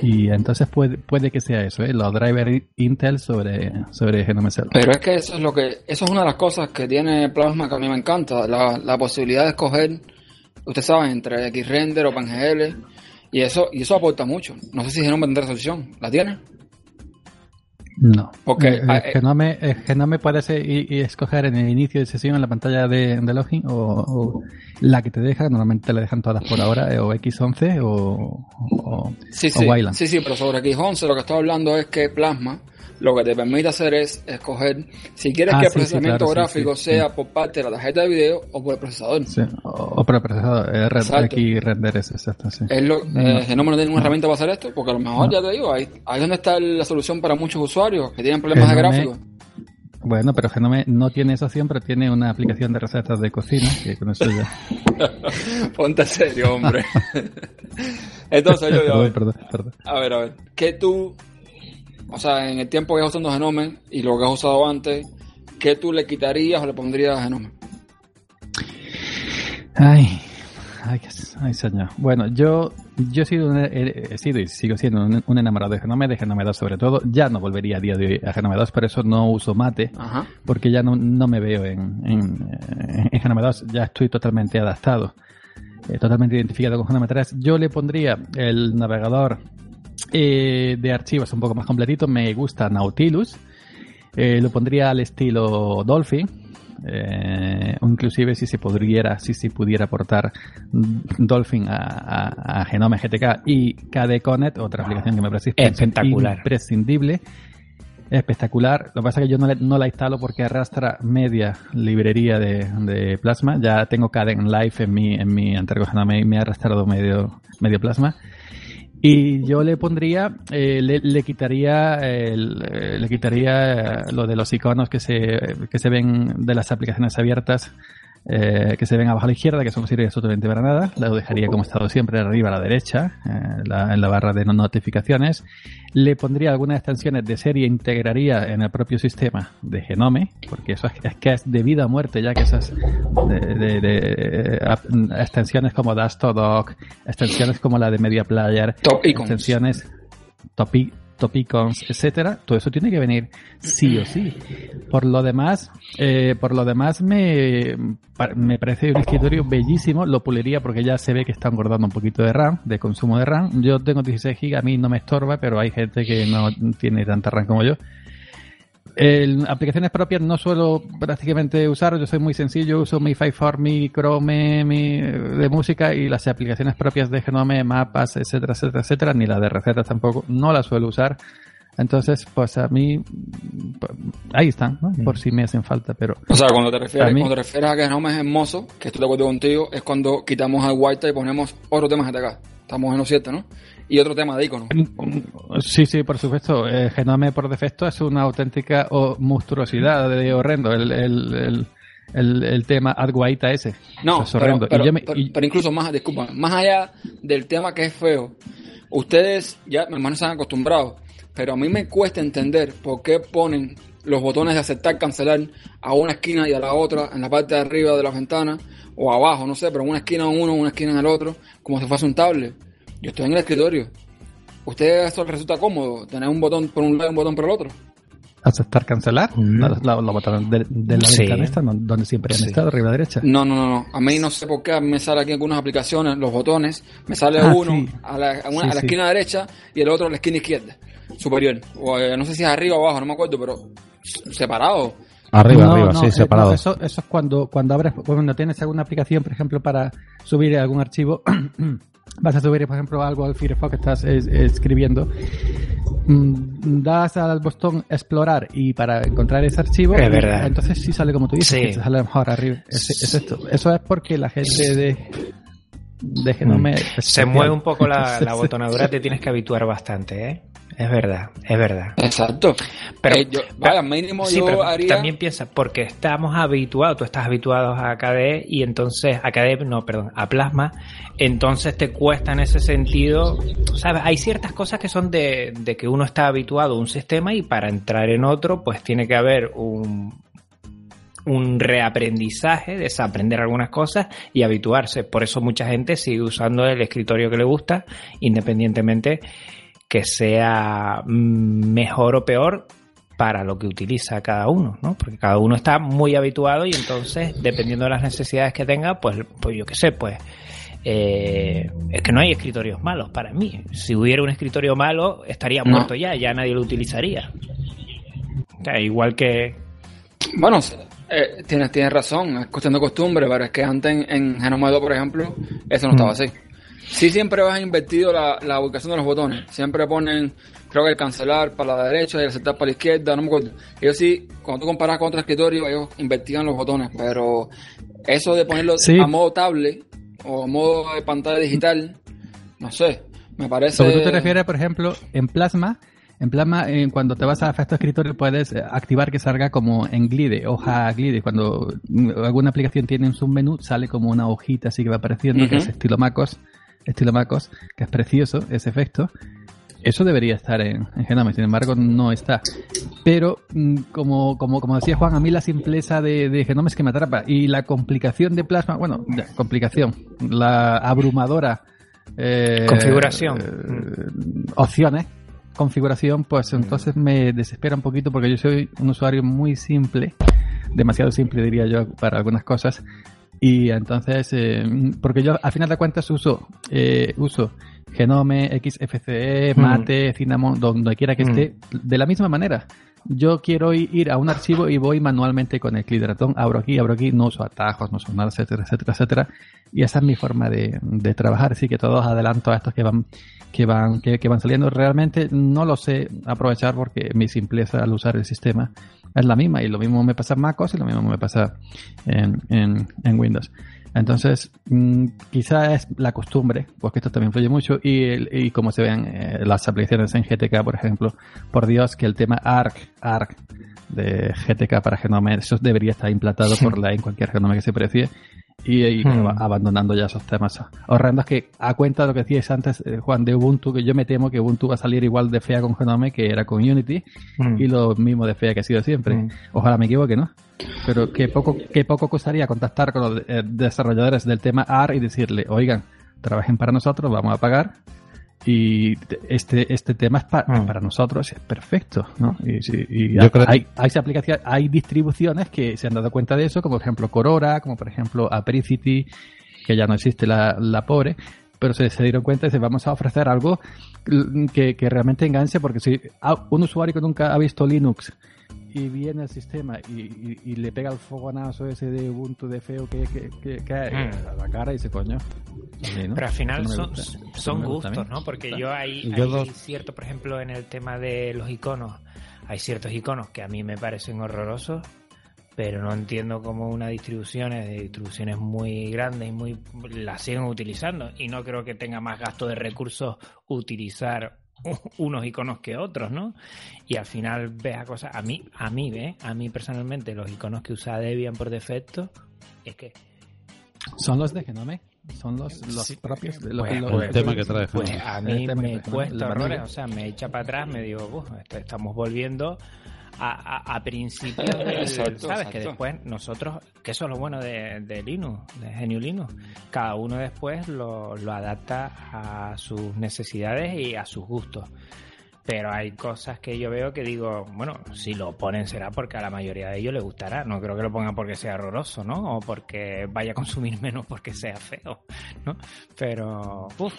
Y entonces puede, puede que sea eso, ¿eh? los drivers Intel sobre, sobre Genome Cell. Pero es que eso es lo que, eso es una de las cosas que tiene Plasma que a mí me encanta, la, la posibilidad de escoger usted sabe, entre Xrender o PanGL, y eso, y eso aporta mucho. No sé si Genome tendrá solución. ¿La tiene? No. Porque eh, eh, Genome, eh, Genome puede ser y, escoger en el inicio de sesión en la pantalla de, login o, la que te deja, normalmente le dejan todas por ahora, o X11 o, o, sí, sí, Sí, sí, pero sobre X11 lo que estoy hablando es que Plasma lo que te permite hacer es escoger si quieres ah, que el procesamiento gráfico sea por parte de la tarjeta de video o por el procesador. o, por el procesador, aquí render es exacto. Es lo, eh, no tiene ninguna herramienta para hacer esto, porque a lo mejor, ya te digo, ahí, ahí donde está la solución para muchos usuarios que tienen problemas de gráfico. Bueno, pero Genome no tiene esa opción, pero tiene una aplicación de recetas de cocina que con eso ya. Ponte serio, hombre. Entonces yo, a, ver, a ver, a ver, ¿qué tú o sea, en el tiempo que has usando Genome y lo que has usado antes, ¿qué tú le quitarías o le pondrías a Genome? Ay, ay, ay, señor. Bueno, yo, yo he sido, he, sido y sigo siendo un, enamorado de Genome, de Genome 2 sobre todo. Ya no volvería a día de hoy a Genome 2, por eso no uso Mate, porque ya no, no me veo en, en, en, Genome 2, ya estoy totalmente adaptado. Eh, totalmente identificado con Genome 3. Yo le pondría el navegador eh, de archivos un poco más completito, me gusta Nautilus. Eh, lo pondría al estilo Dolphin. Eh, inclusive si se pudiera, si se pudiera portar Dolphin a, Genome GTK y KD Connect, otra aplicación que me parece espectacular. imprescindible. Espectacular. Lo que pasa es que yo no, la instalo porque arrastra media librería de, Plasma. Ya tengo KD Live en mi, en mi anterior Genome y me ha arrastrado medio, medio Plasma. Y yo le pondría, eh, le, quitaría, eh, le quitaría lo de los iconos que se, que se ven de las aplicaciones abiertas eh, que se ven abajo a la izquierda, que eso no sirve absolutamente para nada. Lo dejaría como estado siempre arriba a la derecha, eh, en la barra de notificaciones. Le pondría algunas extensiones de serie, integraría en el propio sistema de Genome, porque eso es, que es de vida o muerte, ya que esas de, extensiones como Dastodoc, extensiones como la de Media Player, extensiones Topic topicons, etcétera, todo eso tiene que venir sí o sí. Por lo demás, eh, por lo demás me, me parece un escritorio bellísimo, lo puliría porque ya se ve que está engordando un poquito de RAM, de consumo de RAM. Yo tengo 16 GB, a mí no me estorba, pero hay gente que no tiene tanta RAM como yo. El, aplicaciones propias no suelo prácticamente usar, yo soy muy sencillo, uso mi Five mi Chrome, mi de música y las aplicaciones propias de Genome, mapas, etcétera, etcétera, etcétera, ni la de recetas tampoco, no las suelo usar. Entonces, pues a mí, ahí están, ¿no? por si me hacen falta, pero... O sea, cuando te refieres, cuando te refieres a que Genome es hermoso, que estoy de acuerdo contigo, es cuando quitamos al white y ponemos otro tema GTK. Estamos en los 7, ¿no? y otro tema de icono. Sí, sí, por supuesto. El Genome por defecto es una auténtica monstruosidad de horrendo. El, el, el, el, tema Adguaita ese. No, es horrendo. Pero, pero, incluso más, disculpa, más allá del tema que es feo, ustedes ya, mi hermano, se han acostumbrado, pero a mí me cuesta entender por qué ponen los botones de aceptar, cancelar a una esquina y a la otra, en la parte de arriba de la ventana, o abajo, no sé, pero una esquina en uno, una esquina en el otro, como si fuese un tablet. Yo estoy en el escritorio. ¿Usted eso resulta cómodo? ¿Tener un botón por un lado y un botón por el otro? aceptar cancelar, Mm. los la, de, de la Sí. ventana esta, ¿no? donde siempre han Sí. estado, arriba derecha. No, no, no, no. A mí no sé por qué me sale aquí en algunas aplicaciones los botones. Me sale Ah, uno sí. a la, a una- Sí, a la sí. esquina derecha y el otro a la esquina izquierda, superior. O eh, no sé si es arriba o abajo, no me acuerdo, pero separado. Arriba, No, arriba, no, sí, eh, separados. no, eso, eso es cuando, cuando abres, cuando tienes alguna aplicación, por ejemplo, para subir algún archivo, vas a subir, por ejemplo, algo al Firefox que estás es- escribiendo, mm, das al botón explorar y para encontrar ese archivo, Es verdad. entonces sí sale como tú dices, Sí. que sale mejor arriba. Es, es esto. Eso es porque la gente de, de Genome Mm. Se mueve un poco la, la botonadura, te tienes que habituar bastante, ¿eh? Es verdad, es verdad. Exacto. Pero- Eh, yo- vaya, mínimo Sí, yo pero haría... también piensa, porque estamos habituados, tú estás habituado a KDE y entonces, a KDE, no, perdón, a Plasma, entonces te cuesta en ese sentido, ¿sabes? Hay ciertas cosas que son de, de que uno está habituado a un sistema y para entrar en otro, pues tiene que haber un, un reaprendizaje, desaprender algunas cosas y habituarse. Por eso mucha gente sigue usando el escritorio que le gusta, independientemente que sea mm, mejor o peor para lo que utiliza cada uno, ¿no? Porque cada uno está muy habituado y entonces, dependiendo de las necesidades que tenga, pues, pues yo qué sé, pues eh, es que no hay escritorios malos para mí. Si hubiera un escritorio malo, estaría No. muerto ya, ya nadie lo utilizaría. O sea, igual que... Bueno, eh, tienes, tienes razón, es cuestión de costumbre, pero es que antes en, en Genome 2, por ejemplo, eso no estaba así. Sí siempre has invertido la, la ubicación de los botones, siempre ponen, creo que el cancelar para la derecha y el aceptar para la izquierda, no me acuerdo. Ellos sí, cuando tú comparas con otro escritorio, ellos invertían los botones, pero eso de ponerlo Sí. a modo tablet o a modo de pantalla digital, no sé, me parece... Sobre tú te refieres, por ejemplo, en Plasma, en Plasma, eh, cuando te vas a efecto escritorio puedes eh, activar que salga como en glide, hoja glide. Cuando mm, alguna aplicación tiene un submenú, sale como una hojita así que va apareciendo, que es estilo MacOS, estilo MacOS, que es precioso ese efecto. Eso debería estar en, en Genome, sin embargo no está. Pero, mm, como, como, como decía Juan, a mí la simpleza de, de Genome es que me atrapa. Y la complicación de Plasma, bueno, ya, complicación, la abrumadora eh, Configuración. eh, opciones, configuración, pues entonces me desespera un poquito porque yo soy un usuario muy simple, demasiado simple diría yo para algunas cosas. Y entonces, eh, porque yo al final de cuentas uso, eh, uso Genome, XFCE, Mm. Mate, Cinnamon, donde quiera que Mm. esté, de la misma manera. Yo quiero ir a un archivo y voy manualmente con el clic de ratón, abro aquí, abro aquí, no uso atajos, no uso nada, etcétera, etcétera, etcétera. Y esa es mi forma de, de trabajar. Así que todos adelanto a estos que van, que van, que, que van saliendo. Realmente no lo sé aprovechar porque mi simpleza al usar el sistema es la misma. Y lo mismo me pasa en MacOS y lo mismo me pasa en, en, Windows. Entonces, mm, quizá es la costumbre, porque esto también influye mucho, y, y como se ven eh, las aplicaciones en GTK, por ejemplo, por Dios que el tema ARC, ARC de GTK para Genome, eso debería estar implantado por ley en cualquier Genome que se precie, y, y Hmm. ab- abandonando ya esos temas horrendos que, a cuenta de lo que decíais antes, eh, Juan, de Ubuntu, que yo me temo que Ubuntu va a salir igual de fea con Genome que era con Unity, Mm. y lo mismo de fea que ha sido siempre. Mm. Ojalá me equivoque, ¿no? Pero que poco, que poco costaría contactar con los eh, desarrolladores del tema AR y decirle, oigan, trabajen para nosotros, vamos a pagar. Y te- este, este tema es pa- Mm. para nosotros, es perfecto, ¿no? Y, y creo- hay, hay, aplicaciones, hay distribuciones que se han dado cuenta de eso, como por ejemplo Corora, como por ejemplo Apricity, que ya no existe la, la pobre, pero se, se dieron cuenta y se vamos a ofrecer algo que, que realmente enganche, porque si un usuario que nunca ha visto Linux y viene el sistema y, y- y le pega el fogonazo ese de Ubuntu de feo que, que, que cae Mm. a la cara y dice, coño. no, Pero al final no son, son no me gusta a mí". gustos, ¿no? Porque yo hay, Yo hay dos- cierto, por ejemplo, en el tema de los iconos, hay ciertos iconos que a mí me parecen horrorosos, pero no entiendo cómo una distribución es de distribuciones muy grandes y muy las siguen utilizando y no creo que tenga más gasto de recursos utilizar unos iconos que otros, ¿no? Y al final ves a cosas, a mí, a mí, ¿ve? A mí personalmente los iconos que usa Debian por defecto es que Son los de Genome, son los, los Sí. propios. los- Pues, los- El pues, tema que trae Pues a El mí me cuesta vanilla. o sea, me echa para atrás, me digo, "Uf, esto- estamos volviendo a, a, a Exacto, ¿sabes? Que después nosotros, que eso es lo bueno de, de Linux, de GNU Linux, cada uno después lo, lo adapta a sus necesidades y a sus gustos. pero hay cosas que yo veo que digo, bueno, si lo ponen será porque a la mayoría de ellos les gustará. No creo que lo pongan porque sea horroroso, ¿no? O porque vaya a consumir menos porque sea feo, ¿no? Pero, uff.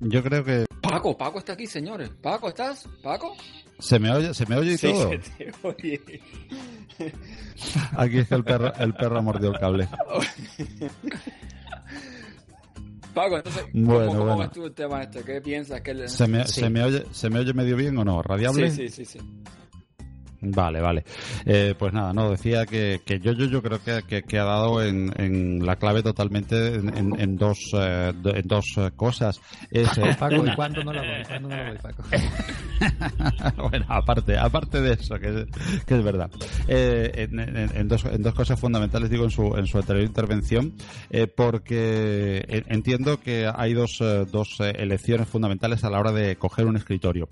Yo creo que Paco, Paco está aquí, señores. Paco, ¿estás? Paco. se me oye, se me oye y Sí, todo. se te oye. Aquí es que el perro, el perro ha mordido el cable. Paco, entonces, Bueno, ¿cómo, cómo bueno. ves tú el tema este? ¿Qué piensas? que ¿Se me, Sí. se me oye, ¿Se me oye medio bien o no? ¿Radiable? Sí, sí, sí, sí. Vale, vale. Eh, pues nada, no, decía que, que yo, yo, yo creo que, que, que ha dado en, en la clave totalmente en, en- en dos, eh, en dos eh, cosas. Es, eh, Paco, ¿y cuándo no lo voy? ¿Cuándo no lo voy, Paco? bueno, aparte, aparte de eso, que es, que es verdad. Eh, en, dos, en dos cosas fundamentales, digo, en su, en su anterior intervención, eh, porque entiendo que hay dos, dos elecciones fundamentales a la hora de coger un escritorio.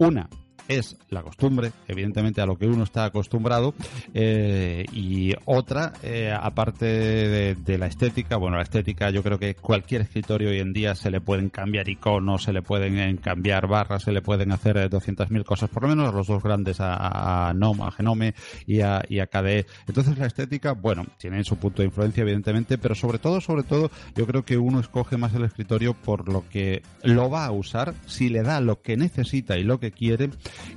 Una, es la costumbre, evidentemente a lo que uno está acostumbrado, eh, y otra, eh, aparte de, la estética, bueno, la estética yo creo que cualquier escritorio hoy en día se le pueden cambiar iconos, se le pueden eh, cambiar barras, se le pueden hacer eh, 200.000 cosas, por lo menos a los dos grandes, a, a, NOM, a Genome y a, y a KDE. Entonces la estética, bueno, tiene su punto de influencia evidentemente, pero sobre todo, sobre todo, yo creo que uno escoge más el escritorio por lo que lo va a usar, si le da lo que necesita y lo que quiere,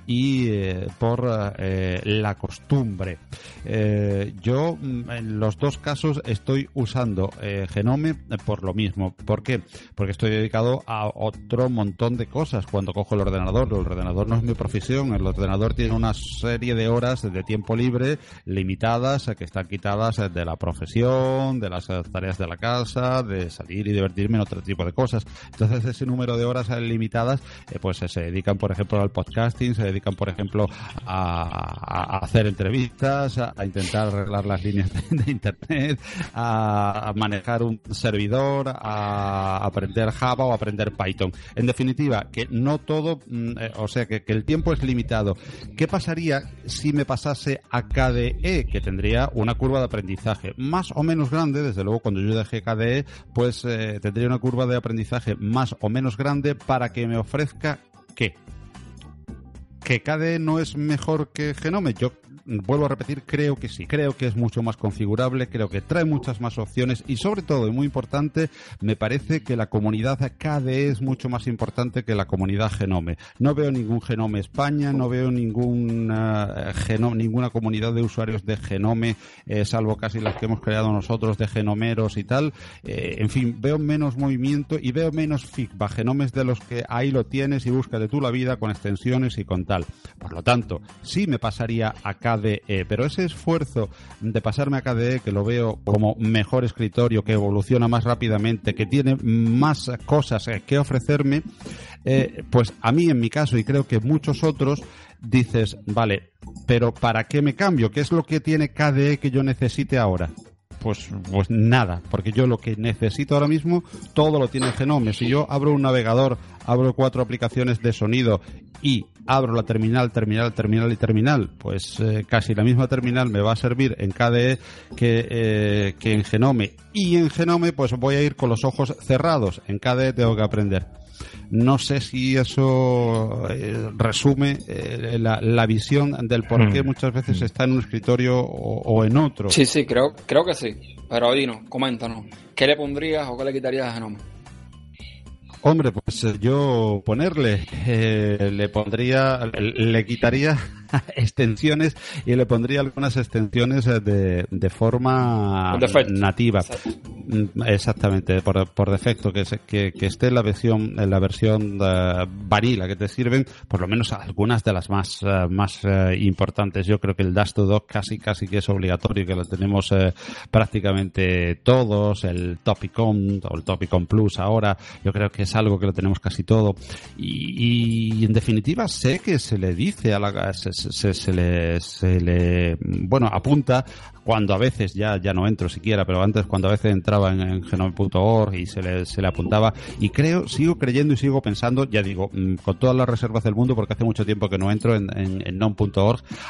y eh, por eh, la costumbre. Eh, yo mm, en los dos casos estoy usando eh, Genome por lo mismo. ¿Por qué? Porque estoy dedicado a otro montón de cosas cuando cojo el ordenador. El ordenador no es mi profesión, el ordenador tiene una serie de horas de tiempo libre limitadas eh, que están quitadas de la profesión, de las tareas de la casa, de salir y divertirme en otro tipo de cosas. Entonces ese número de horas limitadas pues se dedican por ejemplo al podcasting, se dedican por ejemplo a, hacer entrevistas, a, intentar arreglar las líneas de, internet, a, manejar un servidor, a aprender Java o aprender Python. En definitiva, que no todo, mm, eh, o sea, que, que el tiempo es limitado. ¿Qué pasaría si me pasase a KDE? Que tendría una curva de aprendizaje más o menos grande, desde luego cuando yo dejé KDE, pues eh, tendría una curva de aprendizaje más o menos grande para que me ofrezca qué? ¿Que KDE no es mejor que Genome? Yo vuelvo a repetir, creo que sí. Creo que es mucho más configurable, creo que trae muchas más opciones y sobre todo, y muy importante, me parece que la comunidad KDE es mucho más importante que la comunidad Genome. No veo ningún Genome España, no veo ningún, eh, Genome- ninguna comunidad de usuarios de Genome, eh, salvo casi las que hemos creado nosotros de genomeros y tal. Eh, en fin, veo menos movimiento y veo menos feedback. Genomes de los que ahí lo tienes y búscate tú la vida con extensiones y con tal. Por lo tanto, sí me pasaría a KDE, pero ese esfuerzo de pasarme a KDE, que lo veo como mejor escritorio, que evoluciona más rápidamente, que tiene más cosas que ofrecerme, eh, pues a mí en mi caso, y creo que muchos otros, dices, vale, pero ¿para qué me cambio? ¿Qué es lo que tiene KDE que yo necesite ahora? Pues, pues nada, porque yo lo que necesito ahora mismo, todo lo tiene Genome. Si yo abro un navegador, abro cuatro aplicaciones de sonido y abro la terminal, terminal, terminal y terminal, pues eh, casi la misma terminal me va a servir en KDE que, eh, que en Genome. Y en Genome, pues voy a ir con los ojos cerrados. En KDE tengo que aprender. No sé si eso eh, resume eh, la, la visión del por qué Hmm. muchas veces está en un escritorio o, o en otro. Sí, sí, creo, creo que sí. Pero dinos, coméntanos. ¿Qué le pondrías o qué le quitarías a Genome? Hombre, pues eh, yo ponerle, eh, le pondría, le, le quitaría extensiones y le pondría algunas extensiones eh, de, de forma nativa. Exacto. Mm, Exactamente, por, por defecto, que, se- que, que esté en la versión, en la versión eh, vanilla que te sirven, por lo menos algunas de las más, eh, más eh, importantes. Yo creo que el Dash to Dock casi, casi que es obligatorio, que lo tenemos eh, prácticamente todos, el Topicon o el Topicon Plus ahora, yo creo que es algo que lo tenemos casi todo. Y, y, en definitiva sé que se le dice a la, se, se, le, bueno, apunta cuando a veces ya, ya no entro siquiera, pero antes cuando a veces entraba en, en genome.org y se le, se le apuntaba. Y creo, sigo creyendo y sigo pensando, ya digo, mm, con todas las reservas del mundo, porque hace mucho tiempo que no entro en, en.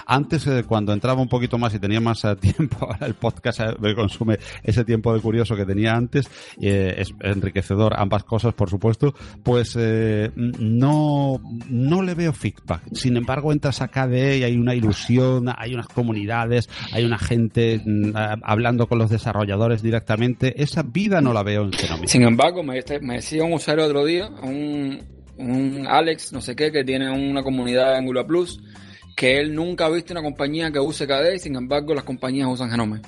Antes, eh, cuando entraba un poquito más y tenía más eh, tiempo, el podcast eh, me consume ese tiempo de curioso que tenía antes, eh, es enriquecedor ambas cosas, por supuesto, pues no, no le veo feedback. Sin embargo, entras a Y hay una ilusión, hay unas comunidades, hay una gente mm, hablando con los desarrolladores directamente. Esa vida no la veo en Genome. Sin embargo, me, me decía un usuario otro día, un, un Alex, no sé qué, que tiene una comunidad en Angular Plus, que él nunca ha visto una compañía que use KDE y sin embargo las compañías usan Genome.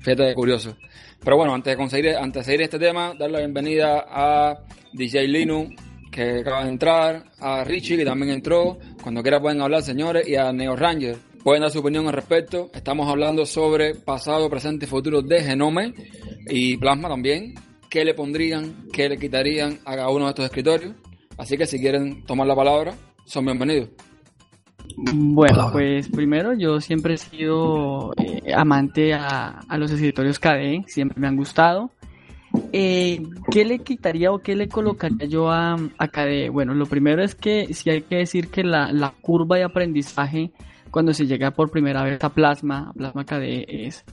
Fíjate de curioso. Pero bueno, antes de conseguir, antes de seguir este tema, dar la bienvenida a DJ Linux, que acaba de entrar, a Richie, que también entró. Cuando quiera pueden hablar, señores, y a Neo Ranger. Pueden dar su opinión al respecto. Estamos hablando sobre pasado, presente y futuro de Genome y Plasma también. ¿Qué le pondrían, qué le quitarían a cada uno de estos escritorios? Así que si quieren tomar la palabra, son bienvenidos. Bueno, pues primero yo siempre he sido eh, amante a, a, los escritorios KDE, siempre me han gustado. Eh, ¿Qué le quitaría o qué le colocaría yo a, a? Bueno, lo primero es que sí hay que decir que la, la, curva de aprendizaje cuando se llega por primera vez a Plasma, Plasma KDE, es,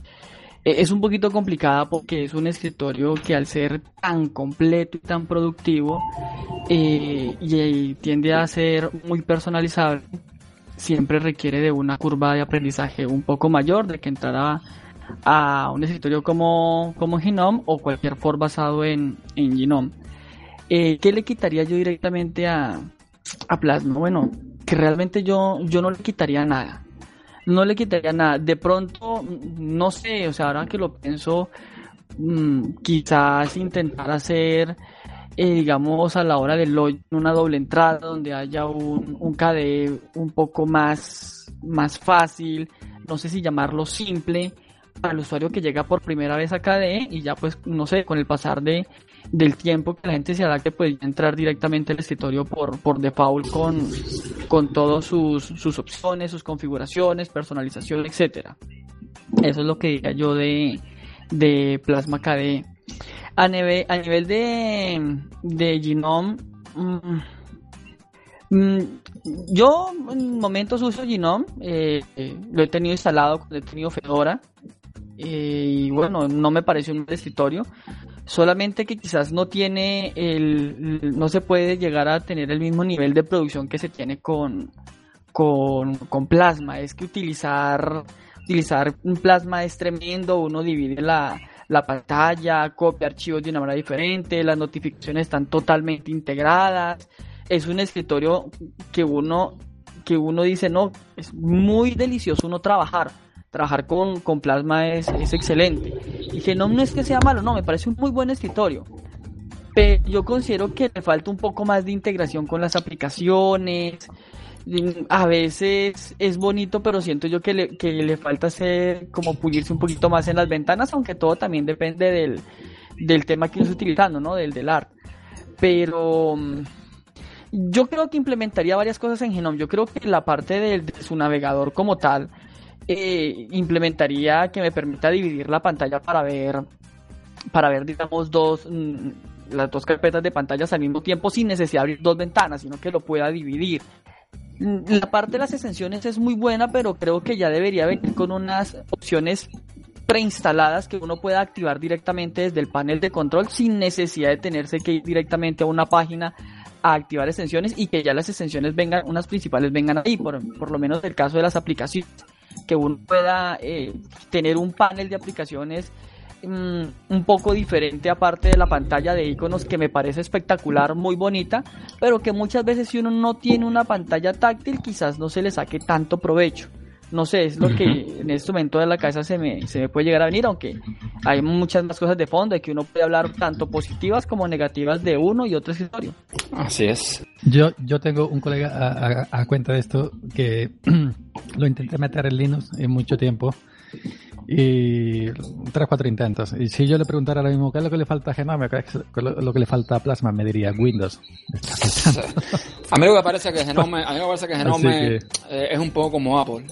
es un poquito complicada porque es un escritorio que al ser tan completo y tan productivo eh, y tiende a ser muy personalizable, siempre requiere de una curva de aprendizaje un poco mayor de que entrara a un escritorio como, como Genome o cualquier for basado en, en Genome. Eh, ¿Qué le quitaría yo directamente a, a Plasma? Bueno, que realmente yo, yo no le quitaría nada. No le quitaría nada. De pronto, no sé, o sea, ahora que lo pienso, mmm, quizás intentar hacer eh, digamos, a la hora del login, una doble entrada donde haya un, un KDE un poco más, más fácil, no sé si llamarlo simple, para el usuario que llega por primera vez a KDE y ya pues, no sé, con el pasar de, del tiempo que la gente se adapte, pues entrar directamente al escritorio por, por default con, con todas sus, sus opciones, sus configuraciones, personalización, etcétera. Eso es lo que diría yo de, de Plasma KDE. A nivel, a nivel de, de Genome, mmm, mmm, yo en momentos uso Genome, eh, eh, lo he tenido instalado cuando he tenido Fedora, y bueno, no me pareció un escritorio, solamente que quizás no tiene el, no se puede llegar a tener el mismo nivel de producción que se tiene con, con, con Plasma, es que utilizar, utilizar un Plasma es tremendo, uno divide la, la pantalla, copia archivos de una manera diferente, las notificaciones están totalmente integradas. Es un escritorio que uno, que uno dice, no, es muy delicioso uno trabajar. Trabajar con, con Plasma es, es excelente. Y que no, es que sea malo, no, me parece un muy buen escritorio. Pero yo considero que le falta un poco más de integración con las aplicaciones, a veces es bonito, pero siento yo que le, que le falta hacer como pulirse un poquito más en las ventanas, aunque todo también depende del, del tema que uno utilizando, ¿no? Del, del art. Pero mm, yo creo que implementaría varias cosas en Genome. Yo creo que la parte de, de su navegador como tal, eh, implementaría que me permita dividir la pantalla para ver, para ver, digamos, dos, mm, las dos carpetas de pantallas al mismo tiempo sin necesidad de abrir dos ventanas, sino que lo pueda dividir. La parte de las extensiones es muy buena, pero creo que ya debería venir con unas opciones preinstaladas que uno pueda activar directamente desde el panel de control sin necesidad de tenerse que ir directamente a una página a activar extensiones y que ya las extensiones vengan, unas principales vengan ahí, por, por lo menos el caso de las aplicaciones, que uno pueda eh, tener un panel de aplicaciones Mm, un poco diferente aparte de la pantalla de iconos que me parece espectacular, muy bonita, pero que muchas veces si uno no tiene una pantalla táctil quizás no se le saque tanto provecho. No sé, es lo que en este momento de la cabeza se me, se me puede llegar a venir, aunque hay muchas más cosas de fondo de que uno puede hablar tanto positivas como negativas de uno y otro escritorio. Así es. Yo, yo tengo un colega a, a, a cuenta de esto que lo intenté meter en Linux en mucho tiempo Y tres, cuatro intentos. Y si yo le preguntara ahora mismo qué es lo que le falta a Genome, qué es lo que le falta a Plasma, me diría Windows. a mí me parece que Genome, a mí me parece que Genome eh, es un poco como Apple.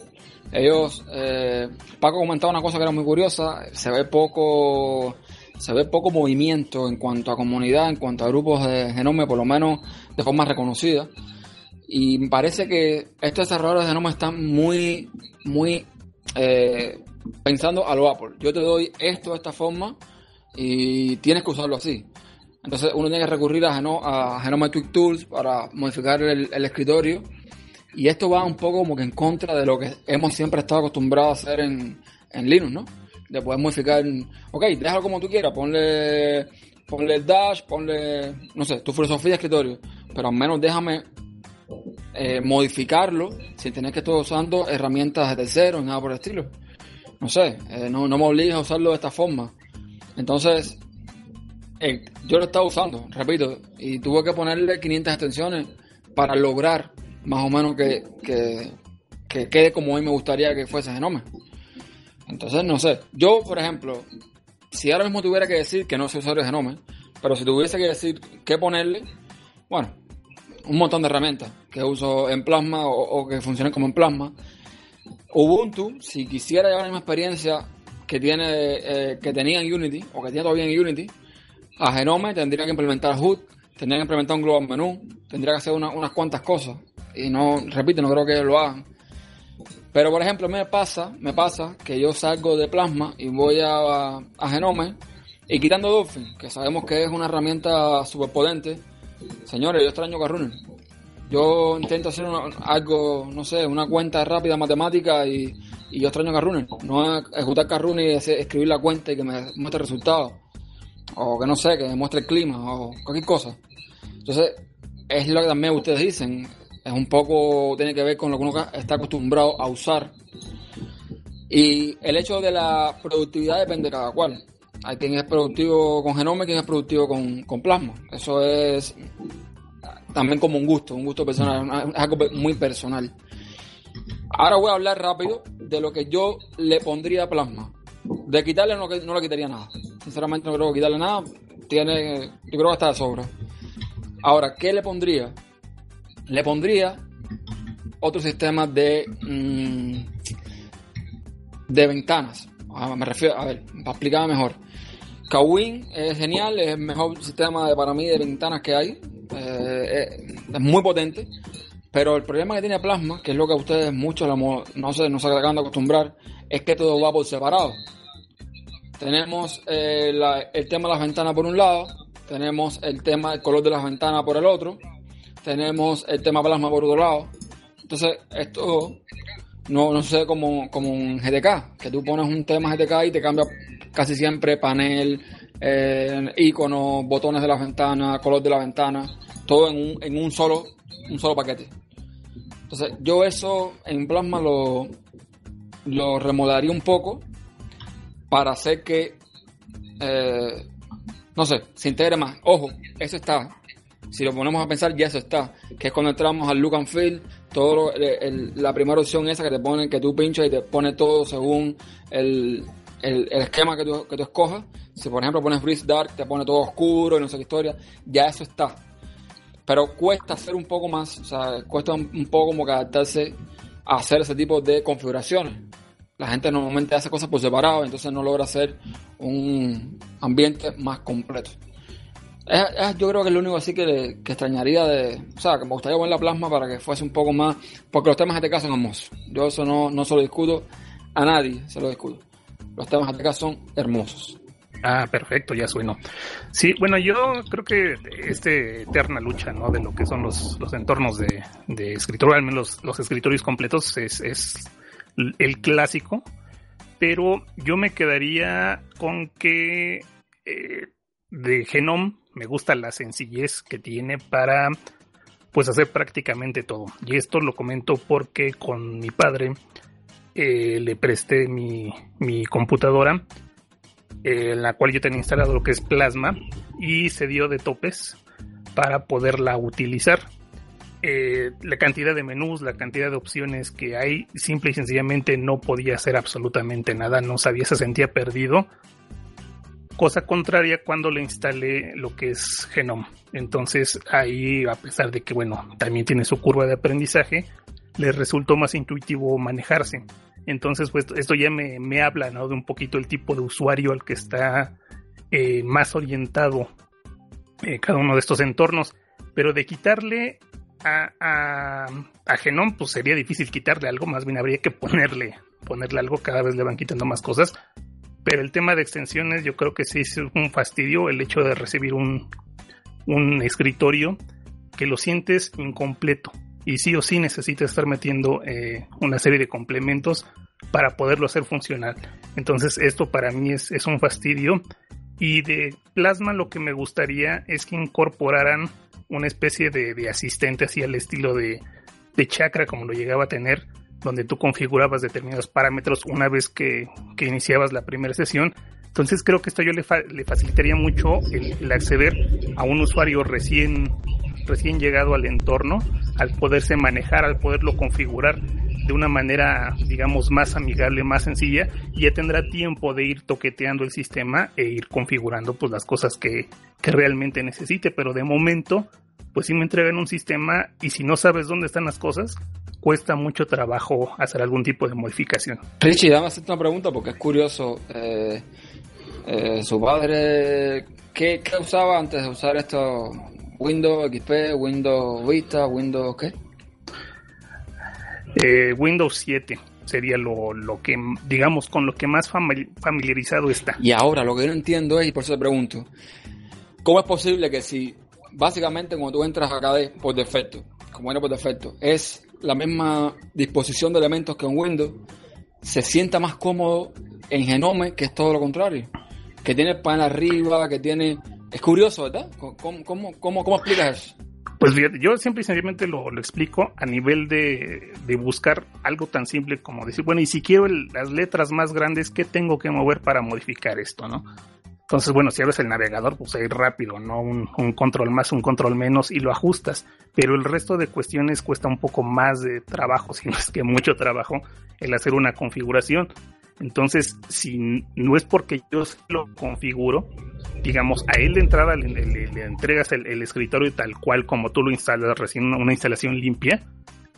Ellos, eh, Paco comentaba una cosa que era muy curiosa, se ve poco se ve poco movimiento en cuanto a comunidad, en cuanto a grupos de Genome, por lo menos de forma reconocida. Y me parece que estos desarrolladores de Genome están muy, muy eh, pensando a lo Apple. Yo te doy esto de esta forma y tienes que usarlo así. Entonces uno tiene que recurrir a, Genome, a Tweak Tools para modificar el, escritorio. Y esto va un poco como que en contra de lo que hemos siempre estado acostumbrados a hacer en, en Linux, ¿no? De poder modificar, ok, déjalo como tú quieras, ponle, ponle dash, ponle, no sé, tu filosofía de escritorio, pero al menos déjame eh, modificarlo sin tener que estar usando herramientas de terceros, nada por el estilo no sé, eh, no, me obliga a usarlo de esta forma. Entonces, eh, yo lo estaba usando, repito, y tuve que ponerle 500 extensiones para lograr más o menos que, que, quede como a mí me gustaría que fuese Genome. Entonces, no sé. Yo, por ejemplo, si ahora mismo tuviera que decir que no soy usuario de Genome, pero si tuviese que decir qué ponerle, bueno, un montón de herramientas que uso en Plasma o, que funcionen como en Plasma. Ubuntu, si quisiera llevar la misma experiencia que tiene eh, que tenía en Unity o que tiene todavía en Unity, a Genome tendría que implementar HUD, tendría que implementar un global menú, tendría que hacer unas cuantas cosas. Y no, repito, no creo que lo hagan. Pero por ejemplo, me pasa, me pasa que yo salgo de Plasma y voy a, a Genome y quitando Dolphin, que sabemos que es una herramienta súper potente. Señores, yo extraño Carruner. Yo intento hacer algo, no sé, una cuenta rápida matemática y, y yo extraño Carrune. No ejecutar Carrune y escribir la cuenta y que me muestre el resultado. O que no sé, que me muestre el clima o cualquier cosa. Entonces, es lo que también ustedes dicen. Es un poco, tiene que ver con lo que uno está acostumbrado a usar. Y el hecho de la productividad depende de cada cual. Hay quien es productivo con genoma y quien es productivo con, con plasma. Eso es también como un gusto, un gusto personal, es algo muy personal. Ahora voy a hablar rápido de lo que yo le pondría a Plasma. De quitarle no, no le quitaría nada. Sinceramente no creo que quitarle nada. Tiene, yo creo que está de sobra. Ahora, ¿qué le pondría? Le pondría otro sistema de, mm, de ventanas. Ah, me refiero, a ver, para explicar mejor. Kawin es genial, es el mejor sistema de, para mí de ventanas que hay. Eh, eh, es muy potente. Pero el problema que tiene Plasma, que es lo que a ustedes muchos no se, no se acaban de acostumbrar, es que todo va por separado. Tenemos eh, el tema de las ventanas por un lado, tenemos el tema del color de las ventanas por el otro, tenemos el tema Plasma por otro lado. Entonces, esto no, no sucede como, como un GTK, que tú pones un tema GTK y te cambia casi siempre panel, eh, iconos, botones de la ventana, color de la ventana, todo en un, en un solo un solo paquete. Entonces, yo eso en Plasma lo, lo remodelaría un poco para hacer que, eh, no sé, se integre más. Ojo, eso está. Si lo ponemos a pensar, ya eso está. Que es cuando entramos al look and feel, todo la primera opción esa que te pone, que tú pinchas y te pone todo según el, el, esquema que tú, que tú escojas. Si por ejemplo pones Breeze Dark, te pone todo oscuro y no sé qué historia, ya eso está. Pero cuesta hacer un poco más, o sea, cuesta un, poco como que adaptarse a hacer ese tipo de configuraciones. La gente normalmente hace cosas por separado, entonces no logra hacer un ambiente más completo. Yo creo que es lo único así que, que, extrañaría de. O sea, que me gustaría poner la plasma para que fuese un poco más. Porque los temas de este caso son hermosos. Yo eso no, no se lo discuto a nadie, se lo discuto. Los temas de caso son hermosos. Ah, perfecto, ya sueno. Sí, bueno, yo creo que este eterna lucha, ¿no? De lo que son los, los entornos de, de escritorio, al menos los, los escritorios completos, es, es el clásico. Pero yo me quedaría con que eh, de Genome me gusta la sencillez que tiene para pues hacer prácticamente todo. Y esto lo comento porque con mi padre eh, le presté mi, computadora, eh, en la cual yo tenía instalado lo que es Plasma, y se dio de topes para poderla utilizar. eh, la cantidad de menús, la cantidad de opciones que hay, simple y sencillamente no podía hacer absolutamente nada, no sabía, se sentía perdido. Cosa contraria cuando le instalé lo que es Genome. Entonces ahí, a pesar de que, bueno, también tiene su curva de aprendizaje, le resultó más intuitivo manejarse. Entonces, pues esto ya me, me habla ¿no? de un poquito el tipo de usuario al que está eh, más orientado eh, cada uno de estos entornos. Pero de quitarle a, a, a Genome, pues sería difícil quitarle algo, más bien habría que ponerle, ponerle algo, cada vez le van quitando más cosas. Pero el tema de extensiones, yo creo que sí es un fastidio el hecho de recibir un, un escritorio que lo sientes incompleto y sí o sí necesitas estar metiendo eh, una serie de complementos para poderlo hacer funcionar. Entonces esto para mí es, es un fastidio y de Plasma lo que me gustaría es que incorporaran una especie de, de asistente así al estilo de, de Chakra como lo llegaba a tener donde tú configurabas determinados parámetros una vez que, que iniciabas la primera sesión. Entonces creo que esto yo le, fa le facilitaría mucho el, el, acceder a un usuario recién, recién llegado al entorno, al poderse manejar, al poderlo configurar de una manera, digamos, más amigable, más sencilla, y ya tendrá tiempo de ir toqueteando el sistema e ir configurando pues las cosas que, que realmente necesite, pero de momento, pues si me entregan un sistema y si no sabes dónde están las cosas, cuesta mucho trabajo hacer algún tipo de modificación. Richie, dame hacerte una pregunta porque es curioso. Eh, eh, su padre, ¿qué, ¿qué, usaba antes de usar esto? ¿Windows XP, Windows Vista, Windows qué? Eh, Windows 7 sería lo, lo, que, digamos, con lo que más familiarizado está. Y ahora lo que yo no entiendo es, y por eso te pregunto, ¿cómo es posible que si básicamente cuando tú entras a KD por defecto, como era por defecto, es la misma disposición de elementos que en Windows, se sienta más cómodo en Genome, que es todo lo contrario. Que tiene el panel arriba, que tiene... Es curioso, ¿verdad? ¿Cómo, cómo, cómo, cómo explicas eso? Pues yo siempre y sencillamente lo, lo, explico a nivel de, de, buscar algo tan simple como decir, bueno, y si quiero el, las letras más grandes, ¿qué tengo que mover para modificar esto, no? Entonces, bueno, si abres el navegador, pues ahí rápido, ¿no? Un, un, control más, un control menos y lo ajustas. Pero el resto de cuestiones cuesta un poco más de trabajo, si no es que mucho trabajo, el hacer una configuración. Entonces, si no es porque yo lo configuro, digamos, a él de entrada le, le, entregas el, el, escritorio tal cual como tú lo instalas recién, una instalación limpia,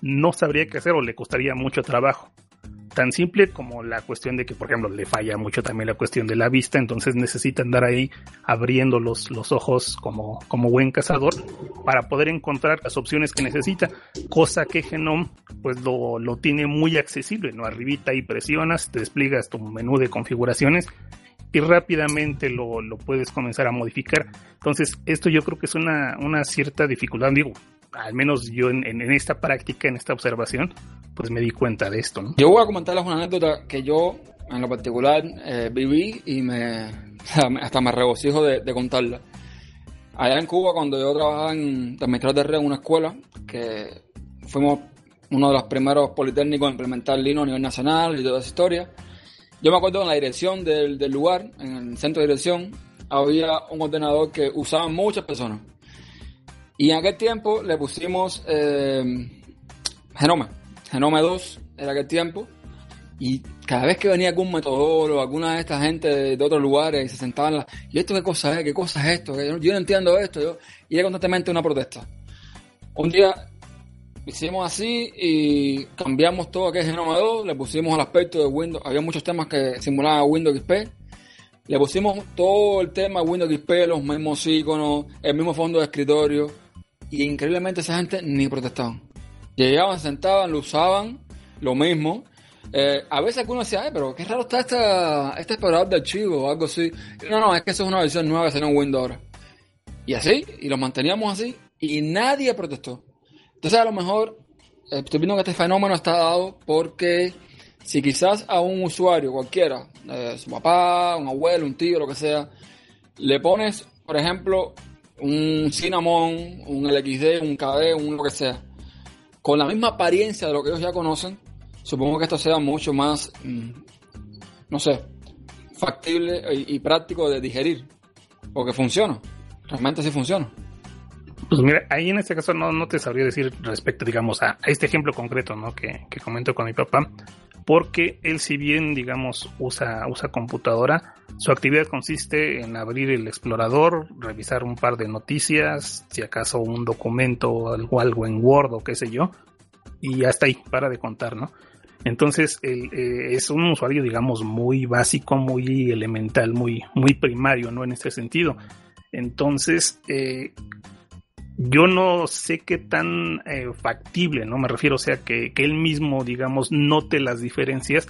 no sabría qué hacer o le costaría mucho trabajo tan simple como la cuestión de que, por ejemplo, le falla mucho también la cuestión de la vista, entonces necesita andar ahí abriendo los, los ojos como, como buen cazador para poder encontrar las opciones que necesita, cosa que Genome pues lo, lo tiene muy accesible, ¿no? Arribita y presionas, te despliegas tu menú de configuraciones y rápidamente lo, lo puedes comenzar a modificar. Entonces, esto yo creo que es una, una cierta dificultad, digo, al menos yo en, esta práctica, en esta observación, pues me di cuenta de esto. ¿no? Yo voy a comentarles una anécdota que yo, en lo particular, eh, viví y me hasta me regocijo de, de, contarla. Allá en Cuba, cuando yo trabajaba en administrador de red en una escuela, que fuimos uno de los primeros politécnicos en implementar Linux a nivel nacional y toda esa historia, yo me acuerdo en la dirección del lugar, en el centro de dirección, había un ordenador que usaban muchas personas. Y en aquel tiempo le pusimos eh, Genome, Genome 2 en aquel tiempo. Y cada vez que venía algún metodólogo, alguna de esta gente de, otros lugares y se sentaban, ¿y esto qué cosa es? ¿Qué cosa es esto? Yo, no entiendo esto. Yo, y era constantemente una protesta. Un día hicimos así y cambiamos todo que es Genome 2, le pusimos el aspecto de Windows, había muchos temas que simulaban Windows XP, le pusimos todo el tema de Windows XP, los mismos iconos, el mismo fondo de escritorio, y increíblemente esa gente ni protestaban. Llegaban, se sentaban, lo usaban, lo mismo. Eh, a veces algunos decían, pero qué raro está esta, este explorador de archivos o algo así. No, no, es que eso es una versión nueva que salió en Windows ahora. Y así, y lo manteníamos así, y nadie protestó. Entonces a lo mejor estoy viendo que este fenómeno está dado porque si quizás a un usuario cualquiera, eh, su papá, un abuelo, un tío, lo que sea, le pones, por ejemplo, un Cinnamon, un LXD, un KD, un lo que sea, con la misma apariencia de lo que ellos ya conocen, supongo que esto sea mucho más, mmm, no sé, factible y, y, práctico de digerir, porque funciona, realmente sí funciona. Pues mira, ahí en este caso no, no te sabría decir respecto, digamos, a, este ejemplo concreto, ¿no? Que, que comento con mi papá, porque él si bien, digamos, usa, usa computadora, su actividad consiste en abrir el explorador, revisar un par de noticias, si acaso un documento algo, algo en Word o qué sé yo, y hasta ahí, para de contar, ¿no? Entonces él, eh, es un usuario, digamos, muy básico, muy elemental, muy, muy primario, ¿no? En este sentido. Entonces, eh, yo no sé qué tan eh, factible, ¿no? Me refiero, o sea, que, que, él mismo, digamos, note las diferencias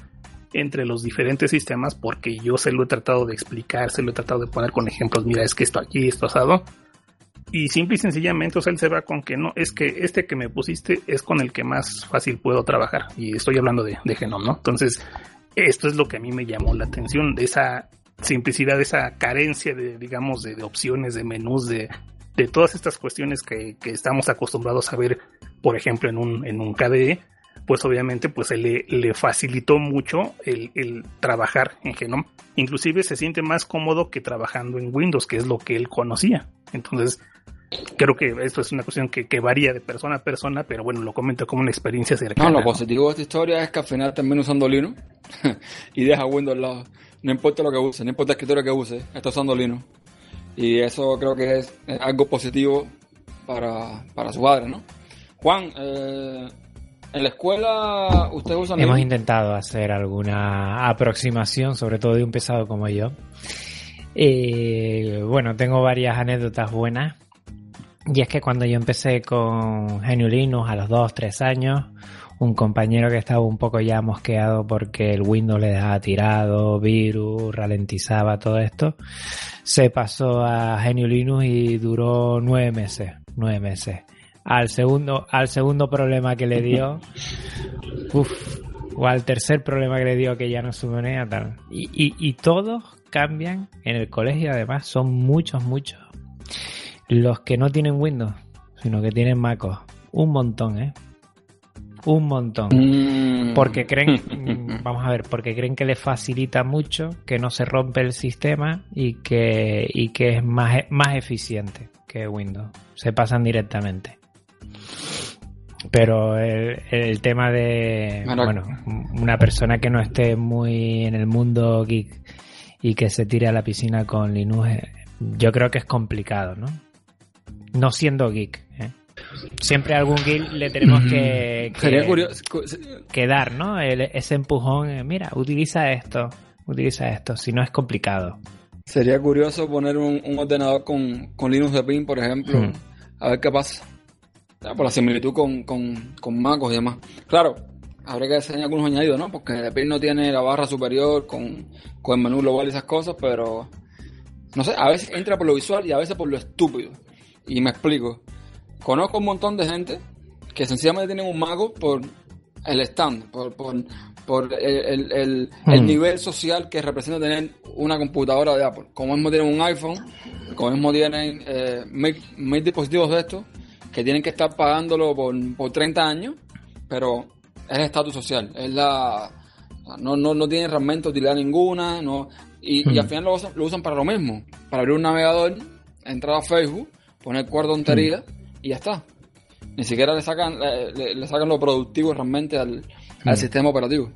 entre los diferentes sistemas, porque yo se lo he tratado de explicar, se lo he tratado de poner con ejemplos, mira, es que esto aquí, esto asado, y simple y sencillamente, o sea, él se va con que no, es que este que me pusiste es con el que más fácil puedo trabajar. Y estoy hablando de, de Genome, ¿no? Entonces, esto es lo que a mí me llamó la atención, de esa simplicidad, de esa carencia de, digamos, de, de opciones, de menús, de, de todas estas cuestiones que, que, estamos acostumbrados a ver, por ejemplo, en un, en un KDE, pues obviamente pues le, le facilitó mucho el, el, trabajar en Genome. Inclusive se siente más cómodo que trabajando en Windows, que es lo que él conocía. Entonces, creo que esto es una cuestión que, que, varía de persona a persona, pero bueno, lo comento como una experiencia cercana. No, lo positivo de esta historia es que al final termina usando Linux y deja Windows al lado. No importa lo que use, no importa el escritorio que use, está usando Linux. Y eso creo que es, algo positivo para, para su padre, ¿no? Juan, eh, en la escuela usted usa Hemos intentado hacer alguna aproximación, sobre todo de un pesado como yo. Eh, bueno, tengo varias anécdotas buenas. Y es que cuando yo empecé con GNU Linux a los 2, 3 años, un compañero que estaba un poco ya mosqueado porque el Windows le dejaba tirado, virus, ralentizaba todo esto, se pasó a GNU Linux y duró nueve meses, nueve meses. Al segundo, al segundo problema que le dio, uff, o al tercer problema que le dio que ya no suponía tal. Y, y, y todos cambian en el colegio, además son muchos, muchos los que no tienen Windows, sino que tienen MacOS. Un montón, ¿eh? Un montón. Mm. Porque creen, vamos a ver, porque creen que les facilita mucho, que no se rompe el sistema y que, y que es más, más eficiente que Windows. Se pasan directamente. Pero el, el tema de, bueno, bueno, una persona que no esté muy en el mundo geek y que se tire a la piscina con Linux, eh, yo creo que es complicado, ¿no? no siendo geek. ¿eh? Siempre a algún geek le tenemos que, que, Sería curioso. que dar, ¿no? El, ese empujón, eh, mira, utiliza esto, utiliza esto, si no es complicado. Sería curioso poner un, un ordenador con, con, Linux de PIN, por ejemplo, a ver qué pasa. Por la similitud con, con, con MacOS y demás. Claro, habría que hacer algunos añadidos, ¿no? Porque el PIN no tiene la barra superior con, con el menú global y esas cosas, pero no sé, a veces entra por lo visual y a veces por lo estúpido. Y me explico. Conozco un montón de gente que sencillamente tienen un mago por el stand, por, por, por el, el, el, nivel social que representa tener una computadora de Apple. Como mismo tienen un iPhone, como mismo tienen eh, mil, mil, dispositivos de estos, que tienen que estar pagándolo por, por 30 años, pero es el estatus social, es la... No, no, no tienen realmente utilidad ninguna, no, y, y al final lo usan, lo usan para lo mismo, para abrir un navegador, entrar a Facebook poner cuerda tontería mm. Y ya está. Ni siquiera le sacan, le, le sacan lo productivo realmente al, mm. al sistema operativo.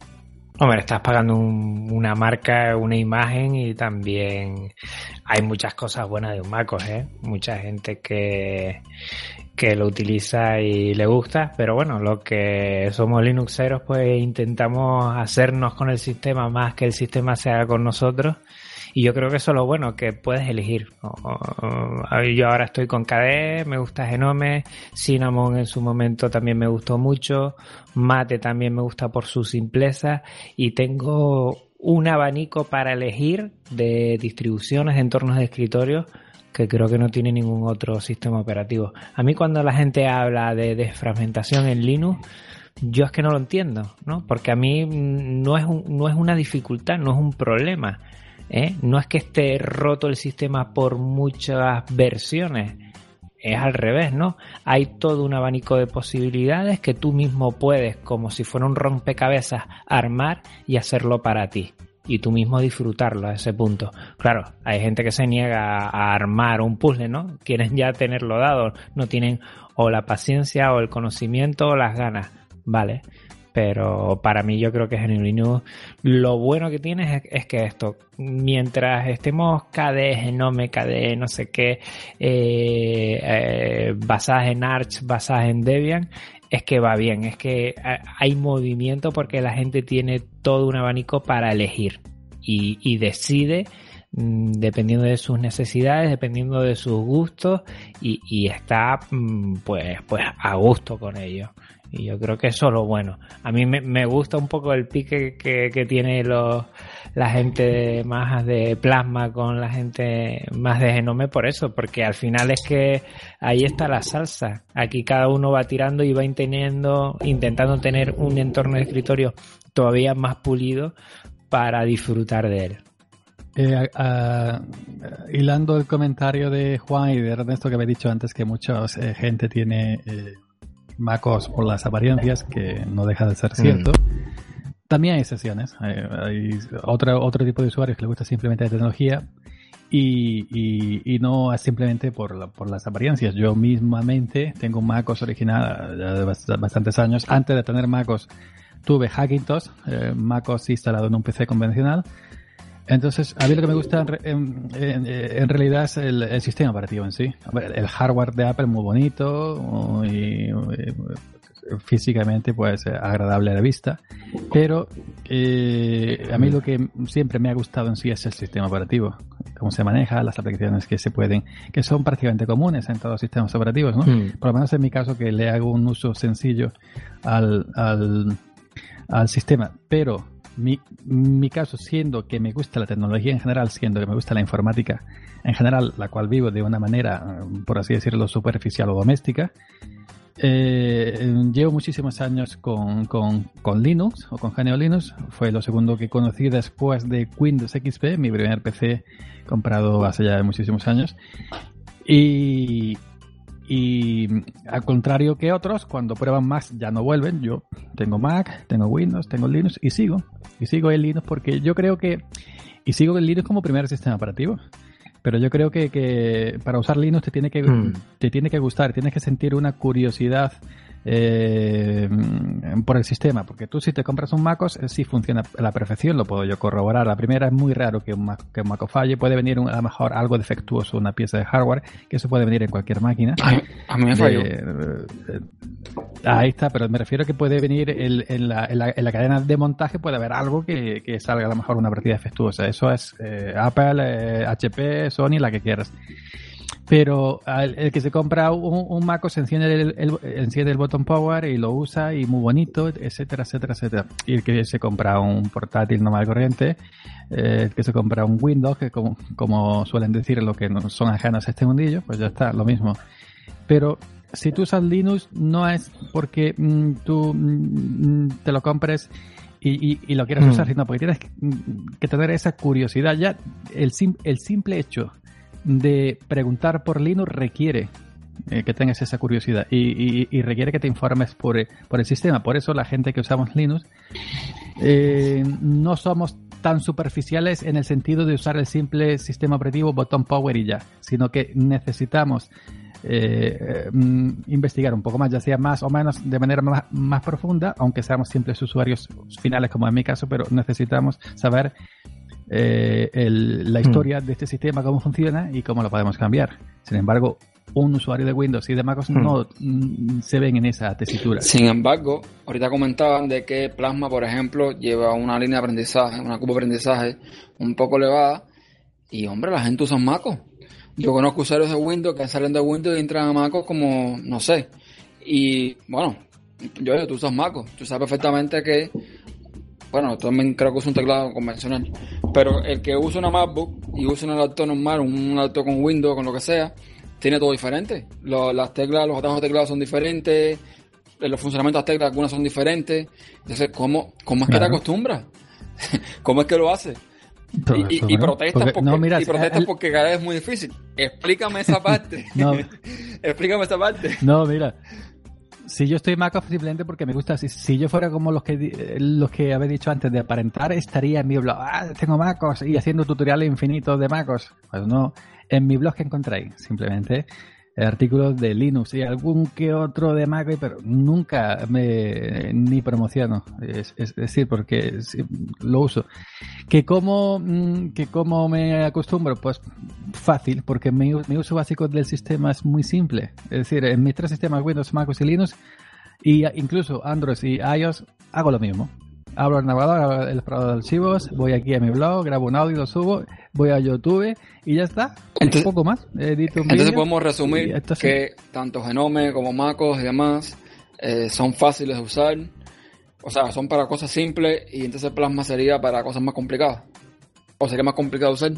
Hombre, estás pagando un, una marca, una imagen y también hay muchas cosas buenas de un MacOS, ¿eh? Mucha gente que, que lo utiliza y le gusta, pero bueno, lo que somos Linuxeros pues intentamos hacernos con el sistema más que el sistema se haga con nosotros y yo creo que eso es lo bueno, que puedes elegir. Yo ahora estoy con KDE, me gusta Genome, Cinnamon en su momento también me gustó mucho, Mate también me gusta por su simpleza y tengo un abanico para elegir de distribuciones, de entornos de escritorio que creo que no tiene ningún otro sistema operativo. A mí cuando la gente habla de desfragmentación en Linux, yo es que no lo entiendo, ¿no? Porque a mí no es, un, no es una dificultad, no es un problema. ¿Eh? No es que esté roto el sistema por muchas versiones, es al revés, ¿no? Hay todo un abanico de posibilidades que tú mismo puedes, como si fuera un rompecabezas, armar y hacerlo para ti. y tú mismo disfrutarlo a ese punto. Claro, hay gente que se niega a armar un puzzle, ¿no? Quieren ya tenerlo dado, no tienen o la paciencia o el conocimiento o las ganas, ¿vale? Pero para mí yo creo que en Linux lo bueno que tiene es, que esto, mientras estemos KDE, Genome, KDE, no sé qué, eh, eh, basadas en Arch, basadas en Debian, es que va bien, es que hay movimiento porque la gente tiene todo un abanico para elegir y, decide mm, dependiendo de sus necesidades, dependiendo de sus gustos y, y está mm, pues, pues a gusto con ello. Y yo creo que eso es lo bueno. A mí me, gusta un poco el pique que, tiene los, la gente más de plasma con la gente más de genome por eso, porque al final es que ahí está la salsa. Aquí cada uno va tirando y va intentando, intentando tener un entorno de escritorio todavía más pulido para disfrutar de él. Eh, hilando el comentario de Juan y de Ernesto que había dicho antes que mucha eh, gente tiene eh, MacOS por las apariencias, que no deja de ser mm. cierto. También hay excepciones. Hay, otro, otro tipo de usuarios que les gusta simplemente la tecnología y, y, no es simplemente por, por las apariencias. Yo mismamente tengo un MacOS original de bastantes años. Antes de tener MacOS tuve Hackintosh, eh, MacOS instalado en un PC convencional entonces, a mí lo que me gusta en, realidad es el, sistema operativo en sí. El hardware de Apple es muy bonito y, físicamente pues agradable a la vista, pero eh, a mí lo que siempre me ha gustado en sí es el sistema operativo, cómo se maneja, las aplicaciones que se pueden, que son prácticamente comunes en todos los sistemas operativos, ¿no? Hmm. Por lo menos en mi caso que le hago un uso sencillo al, al, al sistema, pero mi, mi caso, siendo que me gusta la tecnología en general, siendo que me gusta la informática en general, la cual vivo de una manera, por así decirlo, superficial o doméstica, eh, llevo muchísimos años con, con, con, Linux o con GNU Linux. Fue lo segundo que conocí después de Windows XP, mi primer PC comprado hace ya muchísimos años. Y, y al contrario que otros, cuando prueban Mac ya no vuelven. Yo tengo Mac, tengo Windows, tengo Linux y sigo. Y sigo en Linux porque yo creo que... Y sigo en Linux como primer sistema operativo. Pero yo creo que, que para usar Linux te tiene que, hmm. te tiene que gustar, tienes que sentir una curiosidad eh, por el sistema, porque tú si te compras un MacOS, eh, sí funciona a la perfección, lo puedo yo corroborar. La primera es muy raro que un, Mac, que un MacOS falle, puede venir a lo mejor algo defectuoso, una pieza de hardware, que eso puede venir en cualquier máquina. a mí me falló. Eh, ahí está, pero me refiero que puede venir en, la, en, la, cadena de montaje, puede haber algo que, que salga a lo mejor una partida defectuosa. Eso es Apple, HP, Sony, la que quieras pero el, que se compra un, un MacOS enciende el, enciende el botón power y lo usa y muy bonito, etcétera, etcétera, etcétera. Y el que se compra un portátil normal corriente, eh, el que se compra un Windows, que como, como suelen decir lo que no son ajenos a este mundillo, pues ya está, lo mismo. Pero si tú usas Linux, no es porque mm, tú mm, te lo compres y, y, lo quieras mm. usar, sino porque tienes que, que, tener esa curiosidad. Ya el, el simple hecho de preguntar por Linux requiere eh, que tengas esa curiosidad y, requiere que te informes por, eh, el sistema. Por eso la gente que usamos Linux eh, no somos tan superficiales en el sentido de usar el simple sistema operativo botón power y ya, sino que necesitamos mm, investigar un poco más, ya sea más o menos de manera más, más, profunda, aunque seamos simples usuarios finales como en mi caso, pero necesitamos saber eh, la hmm. historia de este sistema, cómo funciona y cómo lo podemos cambiar. Sin embargo, un usuario de Windows y de MacOS hmm. no mm, se ven en esa tesitura. Sin embargo, ahorita comentaban de que Plasma, por ejemplo, lleva una línea de aprendizaje, una curva de aprendizaje un poco elevada y, hombre, la gente usa MacOS. Yo conozco usuarios de Windows que salen de Windows y entran a MacOS como, no sé. Y, bueno, yo, tú usas MacOS. Tú sabes perfectamente que bueno, también creo que usa un teclado convencional, pero el que usa una MacBook y usa un laptop normal, un laptop con Windows, con lo que sea, tiene todo diferente. las teclas, los atajos de teclado son diferentes, los funcionamientos de las teclas, algunas son diferentes. Entonces, ¿cómo, cómo es que te acostumbras? ¿Cómo es que lo haces? Y, protestas, porque, y protestas porque cada vez es muy difícil. Explícame esa parte. Explícame esa parte. No, mira. Si yo estoy Mac simplemente porque me gusta. Si, si yo fuera como los que los que había dicho antes de aparentar, estaría en mi blog. Ah, tengo MacOS y haciendo tutoriales infinitos de MacOS. Pues no, en mi blog que encontráis, simplemente artículos de Linux y algún que otro de Mac, pero nunca me ni promociono. Es, decir, porque lo uso. ¿Que cómo, mm, que cómo me acostumbro? Pues fácil, porque mi, uso básico del sistema es muy simple. Es decir, en mis tres sistemas Windows, Mac y Linux, y incluso Android y iOS, hago lo mismo abro el navegador, el explorador de archivos, voy aquí a mi blog, grabo un audio, lo subo, voy a YouTube y ya está. un poco más. entonces podemos resumir que tanto Genome como MacOS y demás eh, son fáciles de usar. O sea, son para cosas simples y entonces Plasma sería para cosas más complicadas. ¿O sería más complicado de usar?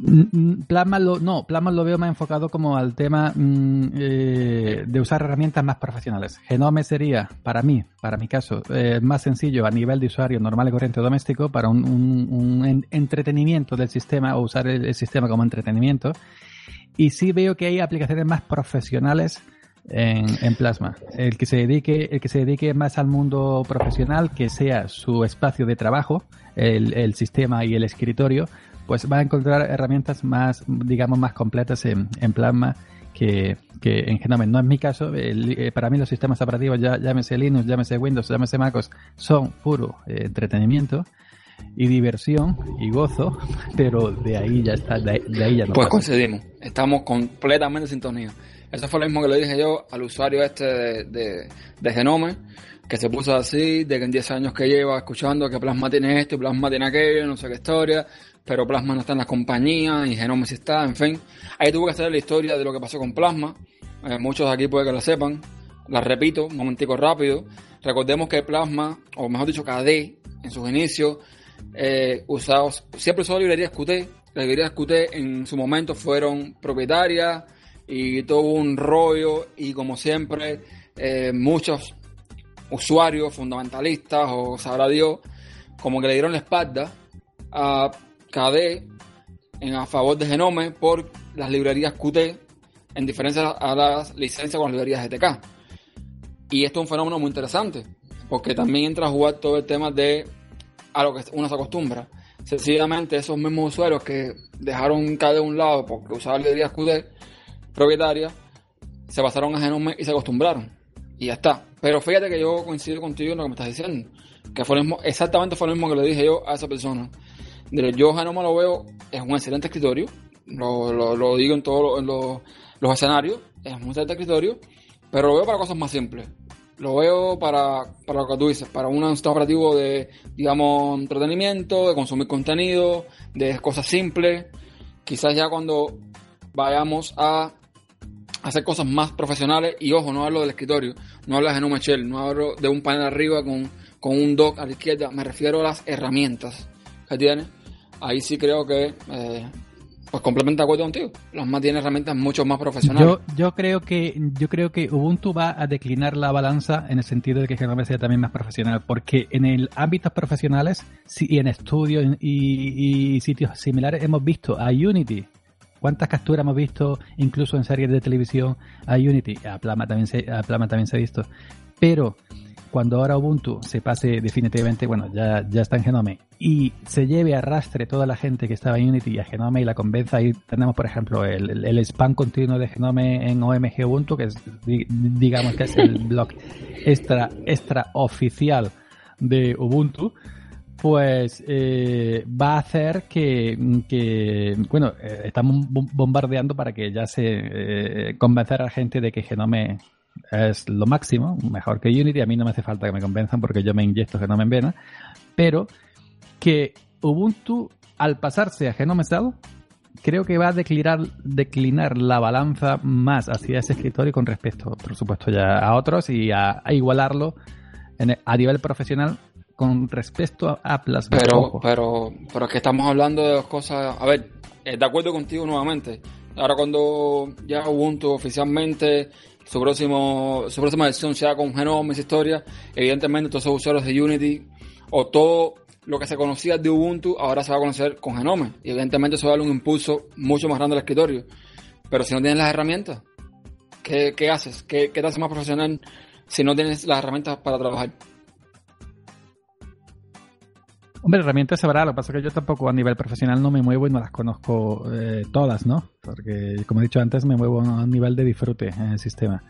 Mm, mm, Plasma lo, no, Plasma lo veo más enfocado como al tema mm, eh, de usar herramientas más profesionales. Genome sería, para mí, para mi caso, eh, más sencillo a nivel de usuario normal y corriente doméstico para un, entretenimiento del sistema o usar el, sistema como entretenimiento. Y sí veo que hay aplicaciones más profesionales en, Plasma. El que se dedique, el que se dedique más al mundo profesional, que sea su espacio de trabajo, el, el sistema y el escritorio, pues va a encontrar herramientas más, digamos, más completas en, Plasma que, en Genome. No es mi caso, eh, para mí los sistemas operativos, ya, llámese Linux, llámese Windows, llámese MacOS, son puro eh, entretenimiento y diversión y gozo, pero de ahí ya está, de, ahí ya no. Pues coincidimos, estamos completamente en sintonía. Eso fue lo mismo que le dije yo al usuario este de, de Genome, que se puso así, de que en 10 años que lleva escuchando que Plasma tiene esto y Plasma tiene aquello, no sé qué historia, pero Plasma no está en la compañía y Genome sí está, en fin. Ahí tuve que hacer la historia de lo que pasó con Plasma. Eh, muchos de aquí puede que lo sepan. La repito, un momentico rápido. Recordemos que Plasma, o mejor dicho KD, en sus inicios, eh, usados, siempre usó librerías Qt. Las librerías Qt en su momento fueron propietarias y todo un rollo y como siempre eh, muchos usuarios fundamentalistas o sabrá Dios como que le dieron la espalda a KD en a favor de Genome por las librerías Qt en diferencia a las licencias con las librerías GTK. Y esto es un fenómeno muy interesante, porque también entra a jugar todo el tema de a lo que uno se acostumbra. Sencillamente esos mismos usuarios que dejaron KD a un lado porque usaban librerías Qt propietarias, se pasaron a Genome y se acostumbraron. Y ya está. Pero fíjate que yo coincido contigo en lo que me estás diciendo. Que fue exactamente fue lo mismo que le dije yo a esa persona. Yo Genoma lo veo, es un excelente escritorio, lo, lo, digo en todos los escenarios, es un excelente escritorio, pero lo veo para cosas más simples. Lo veo para, para lo que tú dices, para un sistema operativo de, digamos, entretenimiento, de consumir contenido, de cosas simples. Quizás ya cuando vayamos a hacer cosas más profesionales, y ojo, no hablo del escritorio, no hablo de Genoma Shell, no hablo de un panel arriba con, con un dock a la izquierda, me refiero a las herramientas que tiene ahí sí creo que eh, pues completamente de acuerdo contigo. Plasma tiene herramientas mucho más profesionales. Yo, yo creo que yo creo que Ubuntu va a declinar la balanza en el sentido de que Genome sea también más profesional, porque en el ámbitos profesionales y en estudios y, sitios similares hemos visto a Unity. ¿Cuántas capturas hemos visto incluso en series de televisión a Unity? A Plasma también se, a Plasma también se ha visto. Pero cuando ahora Ubuntu se pase definitivamente, bueno, ya, ya está en Genome, y se lleve arrastre toda la gente que estaba en Unity a Genome y la convenza, ahí tenemos, por ejemplo, el, el, spam continuo de Genome en OMG Ubuntu, que es, digamos que es el blog extra, extra oficial de Ubuntu, pues eh, va a hacer que, que bueno, eh, estamos bombardeando para que ya se eh, convencer a la gente de que Genome es lo máximo, mejor que Unity. A mí no me hace falta que me convenzan porque yo me inyecto Genome en vena. Pero que Ubuntu, al pasarse a Genome Cell, creo que va a declinar, declinar la balanza más hacia ese escritorio con respecto, por supuesto, ya a otros y a, igualarlo a nivel profesional con respecto a Plasma. Pero, pero, pero es que estamos hablando de dos cosas. A ver, eh, de acuerdo contigo nuevamente. Ahora cuando ya Ubuntu oficialmente su próximo su próxima versión sea con Genome, esa historia, evidentemente todos esos usuarios de Unity o todo lo que se conocía de Ubuntu ahora se va a conocer con Genome. Y evidentemente eso va a darle un impulso mucho más grande al escritorio. Pero si no tienes las herramientas, ¿qué, qué haces? ¿Qué, ¿Qué, te hace más profesional si no tienes las herramientas para trabajar. Hombre, herramientas habrá, lo que pasa es que yo tampoco a nivel profesional no me muevo y no las conozco eh, todas, ¿no? Porque, como he dicho antes, me muevo a un nivel de disfrute en el sistema.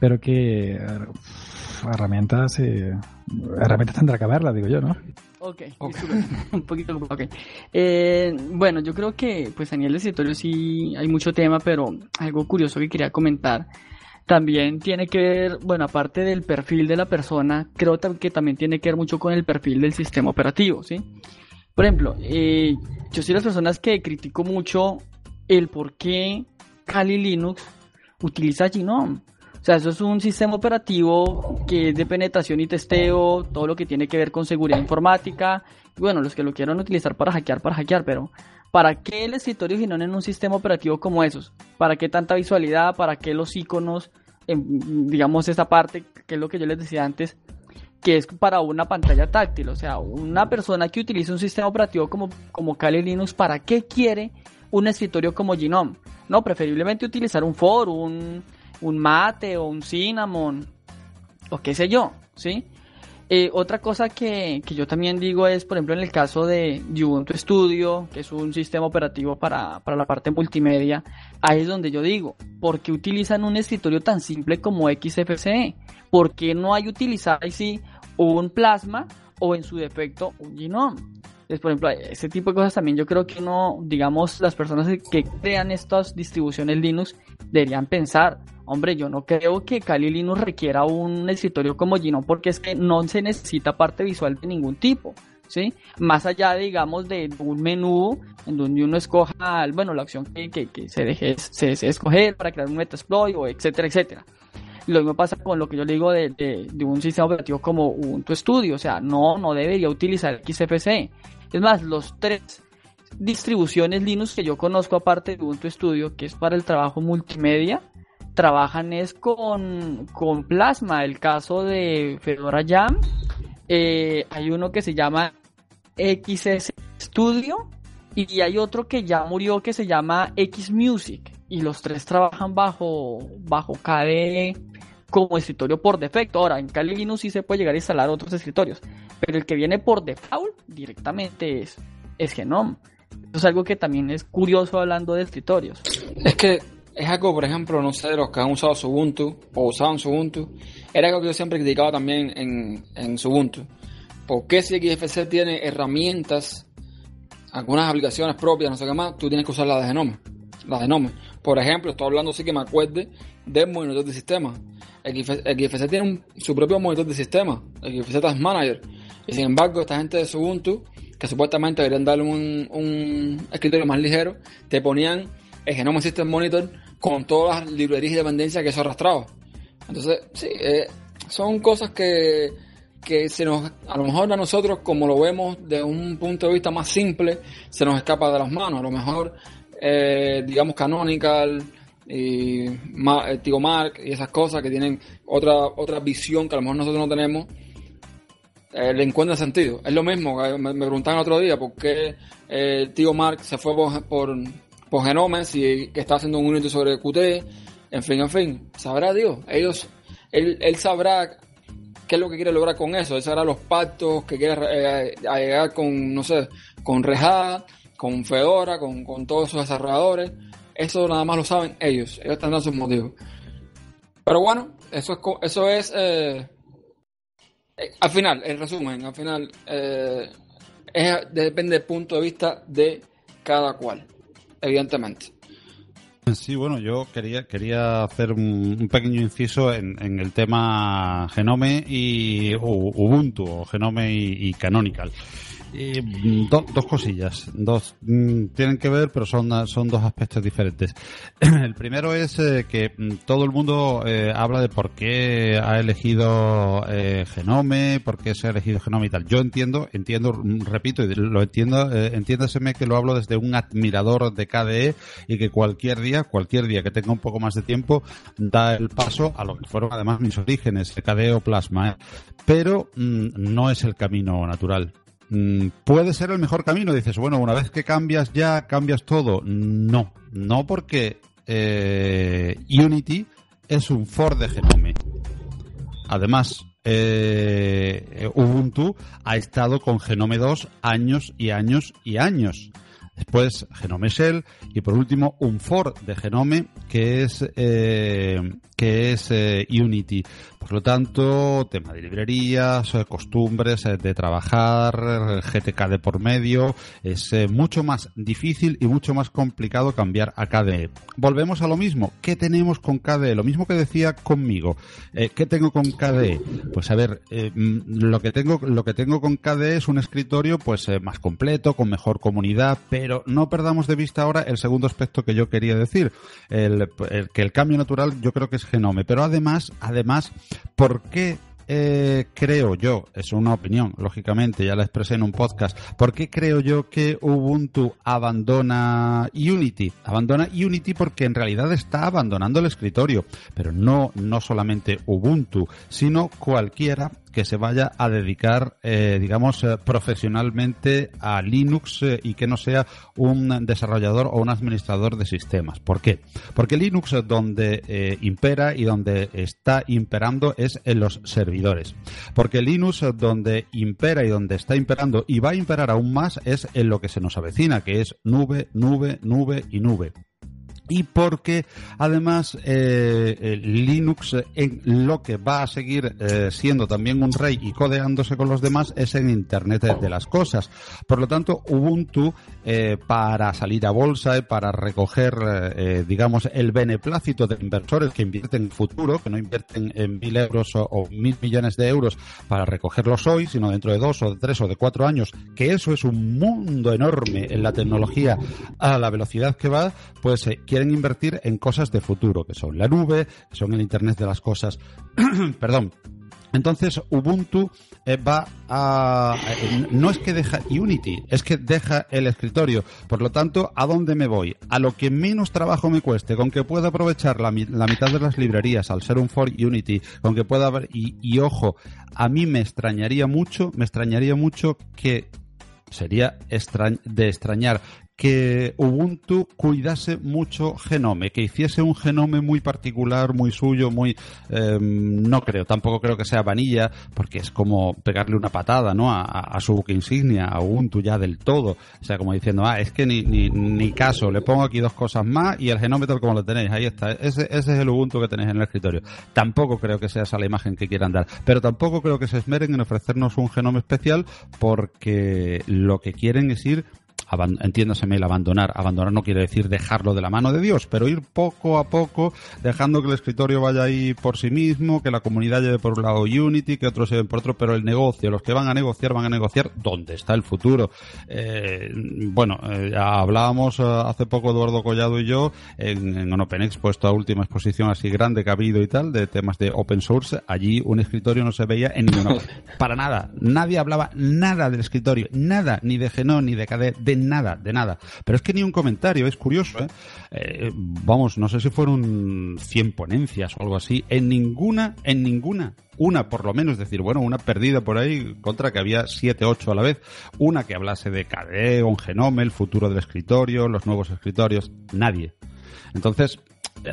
Pero que uf, herramientas, eh, herramientas tendrá que haberlas, digo yo, ¿no? Ok, un poquito ok. Eh, bueno, yo creo que pues a nivel de escritorio sí hay mucho tema, pero algo curioso que quería comentar también tiene que ver, bueno, aparte del perfil de la persona, creo que también tiene que ver mucho con el perfil del sistema operativo, ¿sí? Por ejemplo, eh, yo soy de las personas que critico mucho el por qué Kali Linux utiliza Genome. O sea, eso es un sistema operativo que es de penetración y testeo, todo lo que tiene que ver con seguridad informática. Bueno, los que lo quieran utilizar para hackear, para hackear, pero ¿para qué el escritorio Gnome en un sistema operativo como esos? ¿Para qué tanta visualidad? ¿Para qué los iconos? Digamos, esta parte, que es lo que yo les decía antes, que es para una pantalla táctil. O sea, una persona que utiliza un sistema operativo como, como Kali Linux, ¿para qué quiere un escritorio como Gnome? No, preferiblemente utilizar un for, un un mate o un cinnamon o qué sé yo, ¿sí? Eh, otra cosa que, que, yo también digo es, por ejemplo, en el caso de Ubuntu Studio, que es un sistema operativo para, para la parte multimedia, ahí es donde yo digo, ¿por qué utilizan un escritorio tan simple como XFCE? ¿Por qué no hay utilizar ahí sí un Plasma o en su defecto un Genome? Entonces, por ejemplo, ese tipo de cosas también yo creo que uno, digamos, las personas que crean estas distribuciones Linux deberían pensar, hombre, yo no creo que Kali Linux requiera un escritorio como Gnome porque es que no se necesita parte visual de ningún tipo. ¿Sí? Más allá, digamos, de un menú en donde uno escoja, bueno, la opción que, que, se deje se desee escoger para crear un Metasploit o etcétera, etcétera. Lo mismo pasa con lo que yo le digo de, de, un sistema operativo como Ubuntu Studio, o sea, no, no debería utilizar XFCE. Es más, los tres distribuciones Linux que yo conozco aparte de Ubuntu Studio, que es para el trabajo multimedia, trabajan es con, con Plasma. El caso de Fedora Jam, eh, hay uno que se llama XS Studio y hay otro que ya murió que se llama X Music y los tres trabajan bajo bajo KDE como escritorio por defecto. Ahora, en Kali Linux sí se puede llegar a instalar otros escritorios, pero el que viene por default directamente es, es Genome. Eso es algo que también es curioso hablando de escritorios. Es que es algo, por ejemplo, no sé, los que han usado Ubuntu o usaban Ubuntu, era algo que yo siempre criticaba también en, en Ubuntu. ¿Por qué si XFC tiene herramientas, algunas aplicaciones propias, no sé qué más, tú tienes que usar las de Genome? Las de Genome. Por ejemplo, estoy hablando así que me acuerde del monitor de sistema. XFC tiene un, su propio monitor de sistema, XFC Task Manager. Y sin embargo, esta gente de Ubuntu, que supuestamente deberían darle un, un escritorio más ligero, te ponían el Genome System Monitor con todas las librerías y dependencias que eso arrastraba. Entonces, sí, eh, son cosas que, que se nos, a lo mejor a nosotros, como lo vemos de un punto de vista más simple, se nos escapa de las manos. A lo mejor, eh, digamos, Canonical y eh, Tigo Mark y esas cosas que tienen otra, otra visión que a lo mejor nosotros no tenemos, le encuentra sentido. Es lo mismo, me, me preguntaban otro día por qué Tigo Mark se fue por por genomes y que está haciendo un unito sobre Qt, en fin, en fin, sabrá Dios, ellos, él, él sabrá qué es lo que quiere lograr con eso, él sabrá los pactos que quiere eh, llegar con, no sé, con Reja, con Fedora, con, con todos sus desarrolladores, eso nada más lo saben ellos, ellos dando sus motivos. Pero bueno, eso es, eso es eh, eh, al final, en resumen, al final, es, depende del punto de vista de cada cual evidentemente. Sí, bueno, yo quería, quería hacer un, pequeño inciso en, el tema Genome y Ubuntu, o Genome y Canonical. Mm, dos cosillas, dos mm, tienen que ver, pero son, son dos aspectos diferentes. El primero es eh, que mm, todo el mundo eh, habla de por qué ha elegido eh, Genome, por qué se ha elegido Genome y tal. Yo entiendo, entiendo, repito, y lo entiendo, entiéndaseme que lo hablo desde un admirador de KDE y que cualquier día, cualquier día que tenga un poco más de tiempo, da el paso a lo que fueron además mis orígenes, KDE o Plasma. Pero no es el camino natural puede ser el mejor camino. Dices, bueno, una vez que cambias ya, cambias todo. No, no porque eh, Unity es un for de Genome. además, eh, Ubuntu ha estado con Genome 2 años y años y años. Después Genome Shell y por último un for de Genome que es eh, que es eh, Unity. Por lo tanto, tema de librerías, eh, costumbres eh, de trabajar, GTK de por medio, es mucho más difícil y mucho más complicado cambiar a KDE. Volvemos a lo mismo. ¿Qué tenemos con KDE? Lo mismo que decía conmigo. ¿Qué tengo con KDE? Pues a ver, mm, lo que tengo lo que tengo con KDE es un escritorio pues más completo, con mejor comunidad, pero no perdamos de vista ahora el segundo aspecto que yo quería decir, el, que el cambio natural yo creo que es Genome, pero además, además, ¿por qué eh, creo yo, es una opinión, lógicamente, ya la expresé en un podcast, ¿por qué creo yo que Ubuntu abandona Unity? Abandona Unity porque en realidad está abandonando el escritorio, pero no, no solamente Ubuntu, sino cualquiera que se vaya a dedicar, eh, digamos, eh, profesionalmente a Linux eh, y que no sea un desarrollador o un administrador de sistemas. ¿Por qué? Porque Linux donde impera y donde está imperando es en los servidores. Porque Linux donde impera y donde está imperando y va a imperar aún más es en lo que se nos avecina, que es nube, nube, nube y nube y porque además eh, Linux en lo que va a seguir eh, siendo también un rey y codeándose con los demás es en Internet de las cosas. Por lo tanto, Ubuntu eh, para salir a bolsa para recoger, digamos, el beneplácito de inversores que invierten en futuro, que no invierten en mil euros o, mil millones de euros para recogerlos hoy, sino dentro de dos o de tres o de cuatro años, que eso es un mundo enorme en la tecnología a la velocidad que va, pues quieren invertir en cosas de futuro, que son la nube, que son el Internet de las cosas. Perdón. Entonces Ubuntu eh, va a... Eh, no es que deja Unity, es que deja el escritorio. Por lo tanto, ¿a dónde me voy? A lo que menos trabajo me cueste, con que pueda aprovechar la, mitad de las librerías al ser un for Unity, con que pueda haber... Y ojo, a mí me extrañaría mucho, me extrañaría mucho que sería de extrañar que Ubuntu cuidase mucho Genome, que hiciese un Genome muy particular, muy suyo, muy... Em, no creo, tampoco creo que sea vanilla, porque es como pegarle una patada ¿no? a, su buque insignia, a Ubuntu ya del todo. O sea, como diciendo, ah, es que ni, ni, ni caso, le pongo aquí dos cosas más y el Genome como lo tenéis, ahí está. Ese, ese es el Ubuntu que tenéis en el escritorio. Tampoco creo que sea esa la imagen que quieran dar, pero tampoco creo que se esmeren en ofrecernos un Genome especial porque lo que quieren es ir entiéndaseme el abandonar. Abandonar no quiere decir dejarlo de la mano de Dios, pero ir poco a poco, dejando que el escritorio vaya ahí por sí mismo, que la comunidad lleve por un lado Unity, que otros lleven por otro, pero el negocio, los que van a negociar, van a negociar dónde está el futuro. Eh, bueno, eh, hablábamos eh, hace poco Eduardo Collado y yo en, en OpenEx, puesto a última exposición así grande que ha habido y tal, de temas de open source. Allí un escritorio no se veía en ninguna para nada. Nadie hablaba nada del escritorio, nada, ni de Genome, ni de de nada, de nada. Pero es que ni un comentario, es curioso, ¿eh? ¿eh? vamos, no sé si fueron 100 ponencias o algo así, en ninguna, en ninguna, una por lo menos, decir, bueno, una perdida por ahí contra que había 7, 8 a la vez, una que hablase de KDE, un genome, el futuro del escritorio, los nuevos escritorios, nadie. Entonces,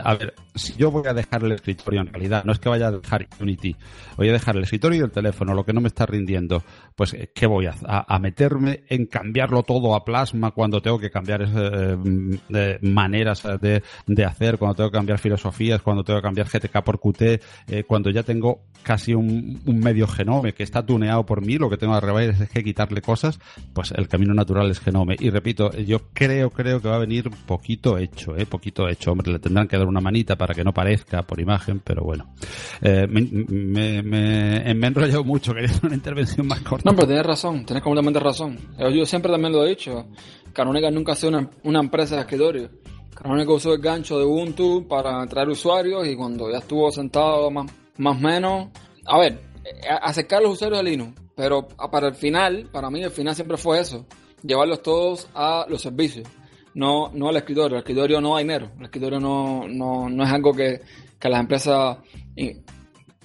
a ver, si yo voy a dejar el escritorio en realidad, no es que vaya a dejar Unity, voy a dejar el escritorio y el teléfono, lo que no me está rindiendo, pues eh, ¿qué voy a, a, meterme en cambiarlo todo a plasma cuando tengo que cambiar eh, maneras de, de, hacer, cuando tengo que cambiar filosofías, cuando tengo que cambiar GTK por Qt, eh, cuando ya tengo casi un, medio genome que está tuneado por mí, lo que tengo arriba es que quitarle cosas, pues el camino natural es genome. Y repito, yo creo, creo que va a venir poquito hecho, eh, poquito hecho, hombre, le tendrán que dar una manita para que no parezca por imagen, pero bueno. Eh, me, me, he enrollado mucho, quería hacer una intervención más corta. No, pero tienes razón, tienes completamente razón. Yo siempre también lo he dicho. Canónica nunca ha sido una, empresa de escritorio. Canónica usó el gancho de Ubuntu para traer usuarios y cuando ya estuvo sentado más más menos. A ver, acercar a los usuarios de Linux, pero para el final, para mí el final siempre fue eso, llevarlos todos a los servicios no, no al escritorio. El escritorio no hay dinero. El escritorio no, no, no es algo que, que las empresas,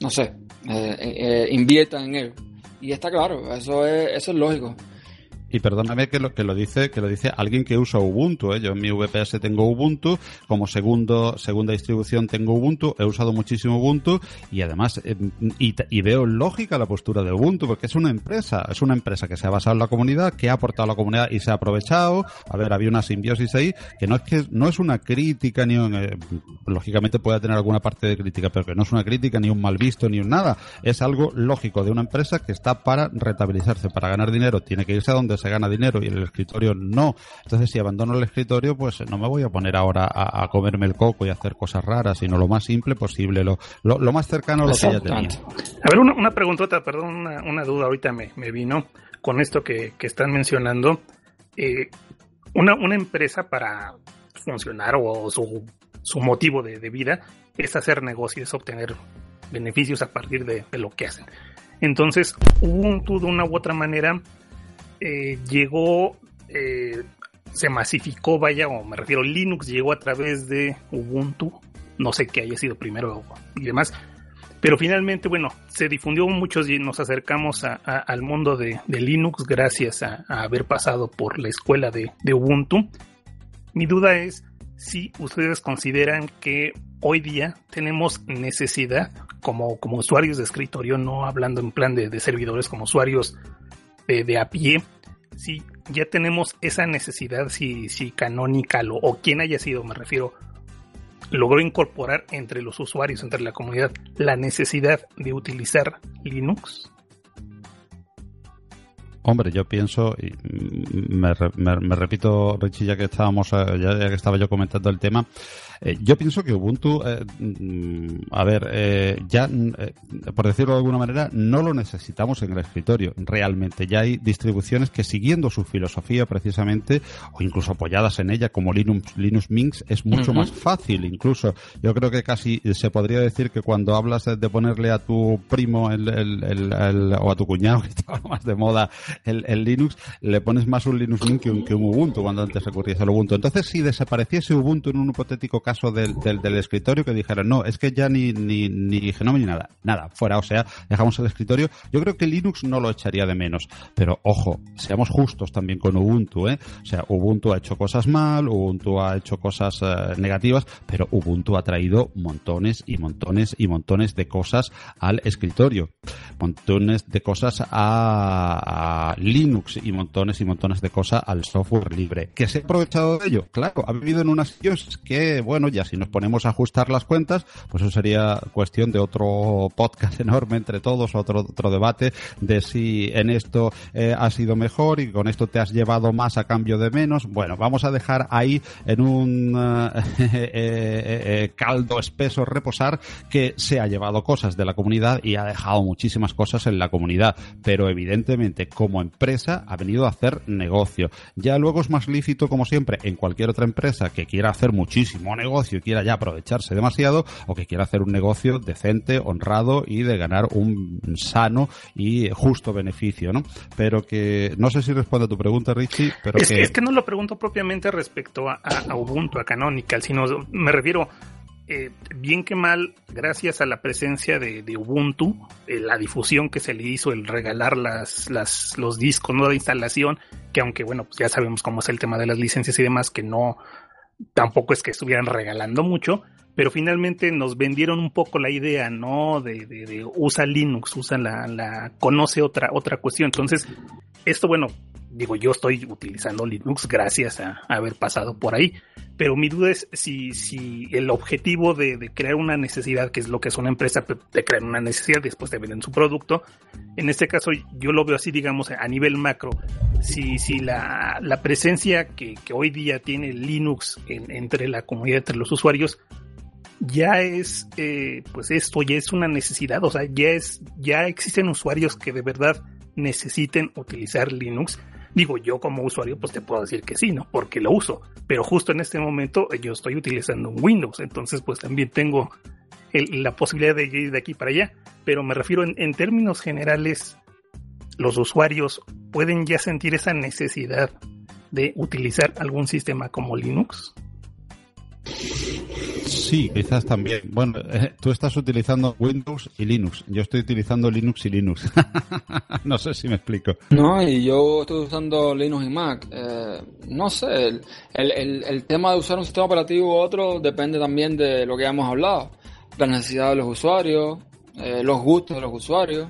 no sé, eh, eh, inviertan en él. Y está claro, eso es, eso es lógico. Y perdóname que lo que lo dice que lo dice alguien que usa Ubuntu ¿eh? yo en mi VPS tengo Ubuntu como segundo segunda distribución tengo Ubuntu he usado muchísimo Ubuntu y además eh, y, y, veo lógica la postura de Ubuntu porque es una empresa es una empresa que se ha basado en la comunidad que ha aportado a la comunidad y se ha aprovechado a ver había una simbiosis ahí que no es que no es una crítica ni un, eh, lógicamente puede tener alguna parte de crítica pero que no es una crítica ni un mal visto ni un nada es algo lógico de una empresa que está para rentabilizarse para ganar dinero tiene que irse a donde se gana dinero y el escritorio no. Entonces, si abandono el escritorio, pues no me voy a poner ahora a, comerme el coco y hacer cosas raras, sino lo más simple posible, lo, lo, más cercano a lo que ya tenía. A ver, una, una preguntota, perdón, una, duda ahorita me, me, vino con esto que, que están mencionando. Eh, una, una empresa para funcionar o su, su motivo de, vida es hacer negocios, obtener beneficios a partir de, lo que hacen. Entonces, Ubuntu de una u otra manera eh, llegó, eh, se masificó, vaya, o me refiero, Linux llegó a través de Ubuntu, no sé qué haya sido primero y demás, pero finalmente, bueno, se difundió muchos y nos acercamos al mundo de, Linux gracias a, haber pasado por la escuela de, de Ubuntu. Mi duda es si ustedes consideran que hoy día tenemos necesidad como, como usuarios de escritorio, no hablando en plan de, servidores, como usuarios de, a pie, si ya tenemos esa necesidad, si, si Canonical o, o quien haya sido, me refiero, logró incorporar entre los usuarios, entre la comunidad, la necesidad de utilizar Linux. Hombre, yo pienso, y me, me, repito, Richie, ya que estábamos, eh, ya, que estaba yo comentando el tema, eh, yo pienso que Ubuntu, eh, mm, a ver, eh, ya, por decirlo de alguna manera, no lo necesitamos en el escritorio. Realmente ya hay distribuciones que siguiendo su filosofía precisamente, o incluso apoyadas en ella, como Linux, Linux Minx, es mucho más fácil. Incluso yo creo que casi se podría decir que cuando hablas de ponerle a tu primo el, el, o a tu cuñado, que estaba más de moda el, Linux, le pones más un Linux Mint que un, que un Ubuntu, cuando antes recurrías al Ubuntu. Entonces, si desapareciese Ubuntu en un hipotético caso del, del, escritorio que dijeran, no, es que ya ni, ni, ni Genome ni nada, nada, fuera, o sea, dejamos el escritorio. Yo creo que Linux no lo echaría de menos, pero ojo, seamos justos también con Ubuntu, ¿eh? O sea, Ubuntu ha hecho cosas mal, Ubuntu ha hecho cosas eh, negativas, pero Ubuntu ha traído montones y montones y montones de cosas al escritorio, montones de cosas a, Linux y montones y montones de cosas al software libre. ¿Que se ha aprovechado de ello? Claro, ha vivido en unas situaciones que, bueno, bueno, ya si nos ponemos a ajustar las cuentas, pues eso sería cuestión de otro podcast enorme entre todos, otro, otro debate de si en esto eh, ha sido mejor y con esto te has llevado más a cambio de menos. Bueno, vamos a dejar ahí en un eh, eh, caldo espeso reposar que se ha llevado cosas de la comunidad y ha dejado muchísimas cosas en la comunidad, pero evidentemente como empresa ha venido a hacer negocio. Ya luego es más lícito, como siempre, en cualquier otra empresa que quiera hacer muchísimo negocio negocio y quiera ya aprovecharse demasiado o que quiera hacer un negocio decente, honrado y de ganar un sano y justo beneficio, ¿no? Pero que no sé si responde a tu pregunta, Richie, pero es que... Es que no lo pregunto propiamente respecto a, Ubuntu, a Canonical, sino me refiero eh, bien que mal, gracias a la presencia de, Ubuntu, eh, la difusión que se le hizo, el regalar las, las, los discos ¿no? de instalación, que aunque bueno, pues ya sabemos cómo es el tema de las licencias y demás, que no, tampoco es que estuvieran regalando mucho, pero finalmente nos vendieron un poco la idea, ¿no? De, de, usa Linux, usa la, la, conoce otra, otra cuestión. Entonces, esto, bueno, digo, yo estoy utilizando Linux gracias a, haber pasado por ahí, pero mi duda es si, si el objetivo de, crear una necesidad, que es lo que es una empresa, de crear una necesidad después de vender su producto, en este caso yo lo veo así, digamos, a nivel macro, si, si la, la presencia que, que, hoy día tiene Linux entre la comunidad, entre los usuarios, ya es, eh, pues esto ya es una necesidad, o sea, ya es, ya existen usuarios que de verdad necesiten utilizar Linux. Digo, yo como usuario, pues te puedo decir que sí, ¿no? Porque lo uso. Pero justo en este momento yo estoy utilizando un Windows, entonces pues también tengo la posibilidad de ir de aquí para allá. Pero me refiero en términos generales, los usuarios pueden ya sentir esa necesidad de utilizar algún sistema como Linux. Sí, quizás también. Bueno, eh, tú estás utilizando Windows y Linux. Yo estoy utilizando Linux y Linux. no sé si me explico. No, y yo estoy usando Linux y Mac. Eh, no sé, el, el, el, tema de usar un sistema operativo u otro depende también de lo que hemos hablado. La necesidad de los usuarios, eh, los gustos de los usuarios.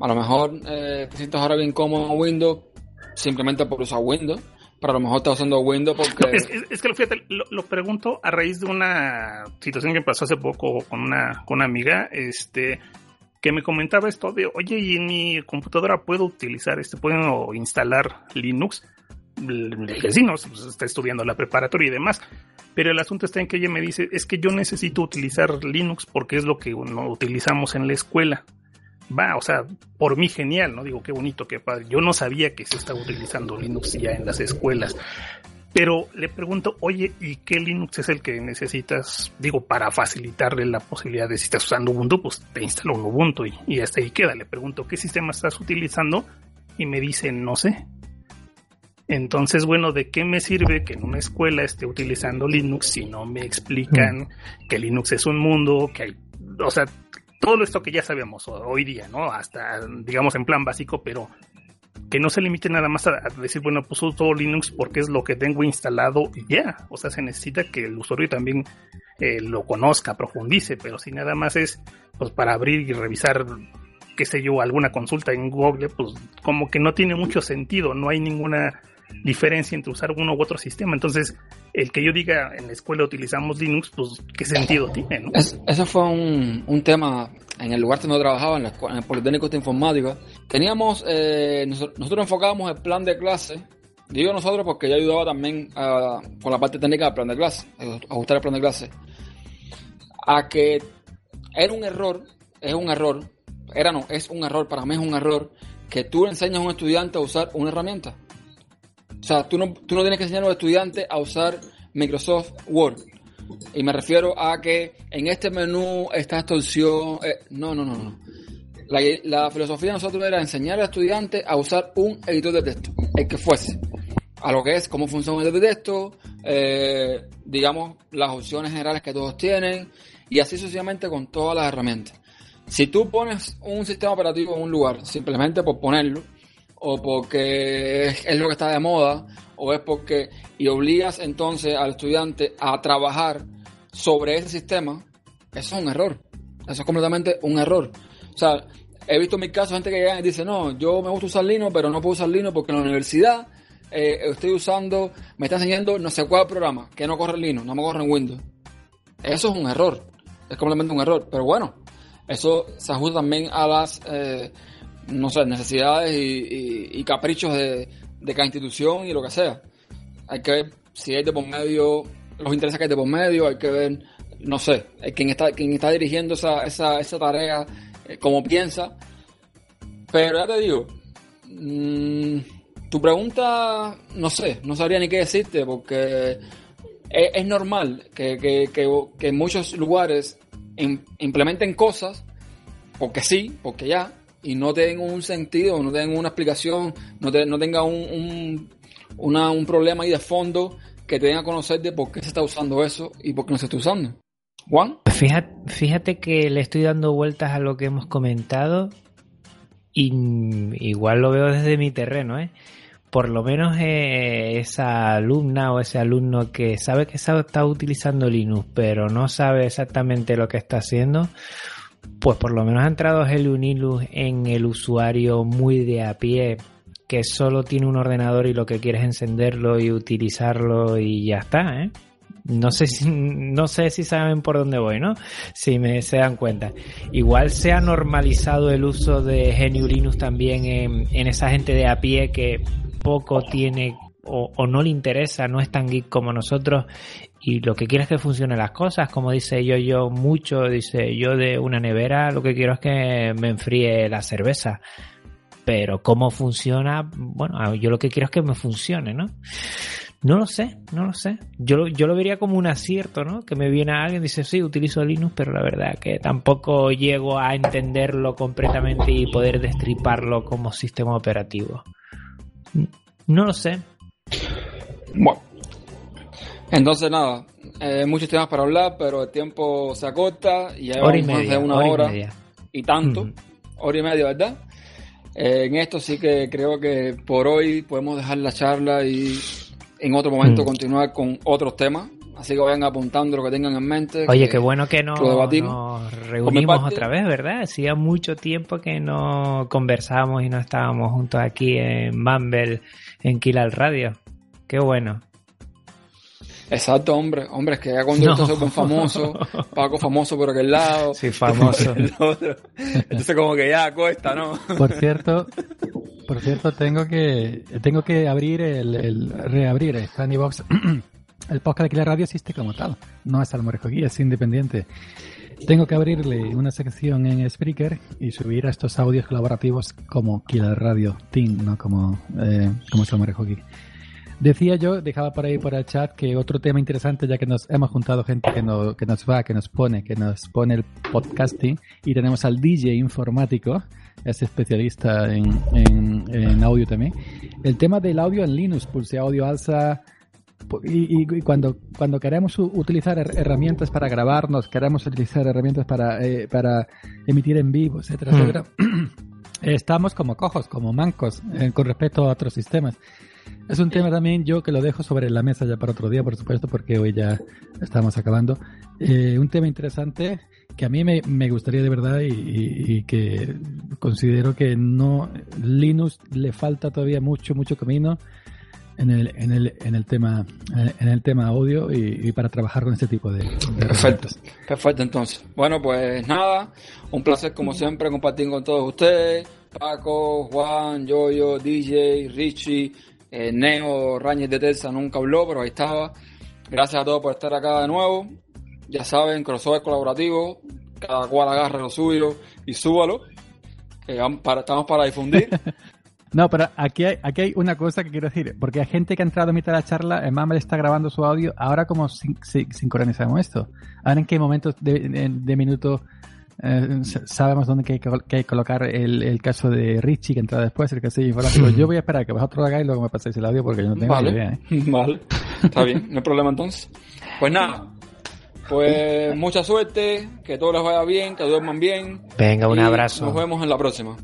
A lo mejor eh, te sientes ahora bien cómodo en Windows simplemente por usar Windows pero a lo mejor está usando Windows porque... es, que fíjate, lo, pregunto a raíz de una situación que pasó hace poco con una, con una amiga, este que me comentaba esto de, oye, y en mi computadora puedo utilizar, este, puedo instalar Linux. Le dije, sí, no, pues, está estudiando la preparatoria y demás. Pero el asunto está en que ella me dice, es que yo necesito utilizar Linux porque es lo que no utilizamos en la escuela va, o sea, por mí genial, ¿no? Digo, qué bonito, qué padre. Yo no sabía que se estaba utilizando Linux ya en las escuelas. Pero le pregunto, oye, ¿y qué Linux es el que necesitas? Digo, para facilitarle la posibilidad de si estás usando Ubuntu, pues te instala un Ubuntu y, y hasta ahí queda. Le pregunto, ¿qué sistema estás utilizando? Y me dice, no sé. Entonces, bueno, ¿de qué me sirve que en una escuela esté utilizando Linux si no me explican mm. que Linux es un mundo, que hay, o sea, todo esto que ya sabemos hoy día, ¿no? Hasta, digamos, en plan básico, pero que no se limite nada más a, decir, bueno, pues uso Linux porque es lo que tengo instalado y ya. O sea, se necesita que el usuario también eh, lo conozca, profundice, pero si nada más es pues para abrir y revisar, qué sé yo, alguna consulta en Google, pues como que no tiene mucho sentido, no hay ninguna diferencia entre usar uno u otro sistema. Entonces, el que yo diga en la escuela utilizamos Linux, pues, ¿qué sentido tiene? ¿no? eso fue un, un, tema en el lugar donde trabajaba, en, en el Politécnico de Informática. Teníamos, eh, nosotros, enfocábamos el plan de clase. Digo nosotros porque yo ayudaba también con la parte técnica del plan de clase, ajustar el plan de clase. A que era un error, es un error, era no, es un error, para mí es un error que tú enseñas a un estudiante a usar una herramienta. O sea, tú no, tú no tienes que enseñar a los estudiantes a usar Microsoft Word. Y me refiero a que en este menú está esta opción. Eh, no, no, no, no. La, filosofía de nosotros era enseñar al estudiante a usar un editor de texto, el que fuese. A lo que es cómo funciona un editor de texto, eh, digamos, las opciones generales que todos tienen, y así sucesivamente con todas las herramientas. Si tú pones un sistema operativo en un lugar, simplemente por ponerlo, o porque es, lo que está de moda, o es porque, y obligas entonces al estudiante a trabajar sobre ese sistema, eso es un error. Eso es completamente un error. O sea, he visto en mi caso gente que llega y dice, no, yo me gusta usar Linux, pero no puedo usar Linux porque en la universidad eh, estoy usando, me está enseñando no sé cuál programa, que no corre Linux, no me corre en Windows. Eso es un error. Es completamente un error. Pero bueno, eso se ajusta también a las... Eh, no sé, necesidades y, caprichos de, cada institución y lo que sea. Hay que ver si hay de por medio, los intereses que hay de por medio, hay que ver, no sé, quién está, quién está dirigiendo esa, esa, esa tarea, eh, cómo piensa. Pero ya te digo, mm, tu pregunta, no sé, no sabría ni qué decirte, porque es, normal que, que, que, en muchos lugares implementen cosas, porque sí, porque ya, y no tenga un sentido, no tenga una explicación, no, no tenga un, un, problema ahí de fondo que te den a conocer de por qué se está usando eso y por qué no se está usando. Juan. Fíjate, fíjate que le estoy dando vueltas a lo que hemos comentado y igual lo veo desde mi terreno, ¿eh? Por lo menos eh, esa alumna o ese alumno que sabe que está utilizando Linux, pero no sabe exactamente lo que está haciendo, pues por lo menos ha entrado Unilus en el usuario muy de a pie que solo tiene un ordenador y lo que quiere es encenderlo y utilizarlo y ya está, ¿eh? No sé si, no sé si saben por dónde voy, ¿no? Si me se dan cuenta. Igual se ha normalizado el uso de GNU Linux también en, esa gente de a pie que poco tiene o, no le interesa, no es tan geek como nosotros y lo que quiere es que funcionen las cosas, como dice yo, yo mucho, dice yo de una nevera lo que quiero es que me enfríe la cerveza. Pero cómo funciona, bueno, yo lo que quiero es que me funcione, ¿no? No lo sé, no lo sé. Yo, yo lo vería como un acierto, ¿no? Que me viene alguien y dice, sí, utilizo Linux, pero la verdad que tampoco llego a entenderlo completamente y poder destriparlo como sistema operativo. No lo sé. Bueno, entonces, nada, eh, muchos temas para hablar, pero el tiempo se acorta y ya Hora y una hora y hora media. y tanto, Ujú. hora y media, ¿verdad? Eh, en esto sí que creo que por hoy podemos dejar la charla y en otro momento Mm. continuar con otros temas. Así que vayan apuntando lo que tengan en mente. Oye, que qué bueno que no, lo debatimos. nos reunimos parte- otra vez, ¿verdad? Hacía mucho tiempo que no conversábamos y no estábamos juntos aquí en Mumble, en Kilal Radio. Qué bueno. Exacto, hombre. Hombre, es que ya cuando No. pone famoso, Paco famoso por aquel lado. Sí, famoso. el otro. Entonces como que ya cuesta, ¿no? Por cierto, por cierto, tengo que tengo que abrir el, el reabrir en iVox. El podcast de la radio existe como tal, no es Almorejo Guía, es independiente. Tengo que abrirle una sección en Spreaker y subir a estos audios colaborativos como Killer Radio Team, no como, eh, como Salmorejo Geek. Decía yo, dejaba por ahí por el chat que otro tema interesante, ya que nos hemos juntado gente que, no, que nos va, que nos pone, que nos pone el podcasting, y tenemos al DJ informático, es especialista en, en, en audio también. El tema del audio en Linux, Pulse Audio Alza, y, y- y cuando, cuando queremos utilizar her- herramientas para grabarnos, queremos utilizar herramientas para, eh, para emitir en vivo, etcétera, Hmm. etcétera, estamos como cojos, como mancos eh, con respecto a otros sistemas. Es un tema también yo que lo dejo sobre la mesa ya para otro día, por supuesto, porque hoy ya estamos acabando. Eh, un tema interesante que a mí me, me gustaría de verdad y, y- y que considero que no Linux le falta todavía mucho, mucho camino en el, en el, en el tema en el tema audio y, y para trabajar con este tipo de, de Perfecto. Perfecto, entonces. Bueno, pues nada, un placer como siempre compartir con todos ustedes. Paco, Juan, Yoyo, DJ, Richie, eh, Neo, Rañez de Terza nunca habló, pero ahí estaba. Gracias a todos por estar acá de nuevo. Ya saben, crossover colaborativo, cada cual agarre lo suyo y súbalo. vamos para, estamos para difundir. No, pero aquí hay, aquí hay una cosa que quiero decir, porque hay gente que ha entrado a mitad de la charla, el Mumble está grabando su audio, ahora como sin- sin- sincronizamos esto, ahora en qué momentos de, de- de minuto eh, sabemos dónde hay que, que hay que colocar el, el caso de Richie que entra después, el caso de informático. Yo voy a esperar a que vosotros lo hagáis y luego me paséis el audio porque yo no tengo ni Vale, idea. ¿eh? vale, está bien, no hay problema entonces. Pues nada, pues mucha suerte, que todo les vaya bien, que duerman bien. Venga, un y abrazo. Nos vemos en la próxima.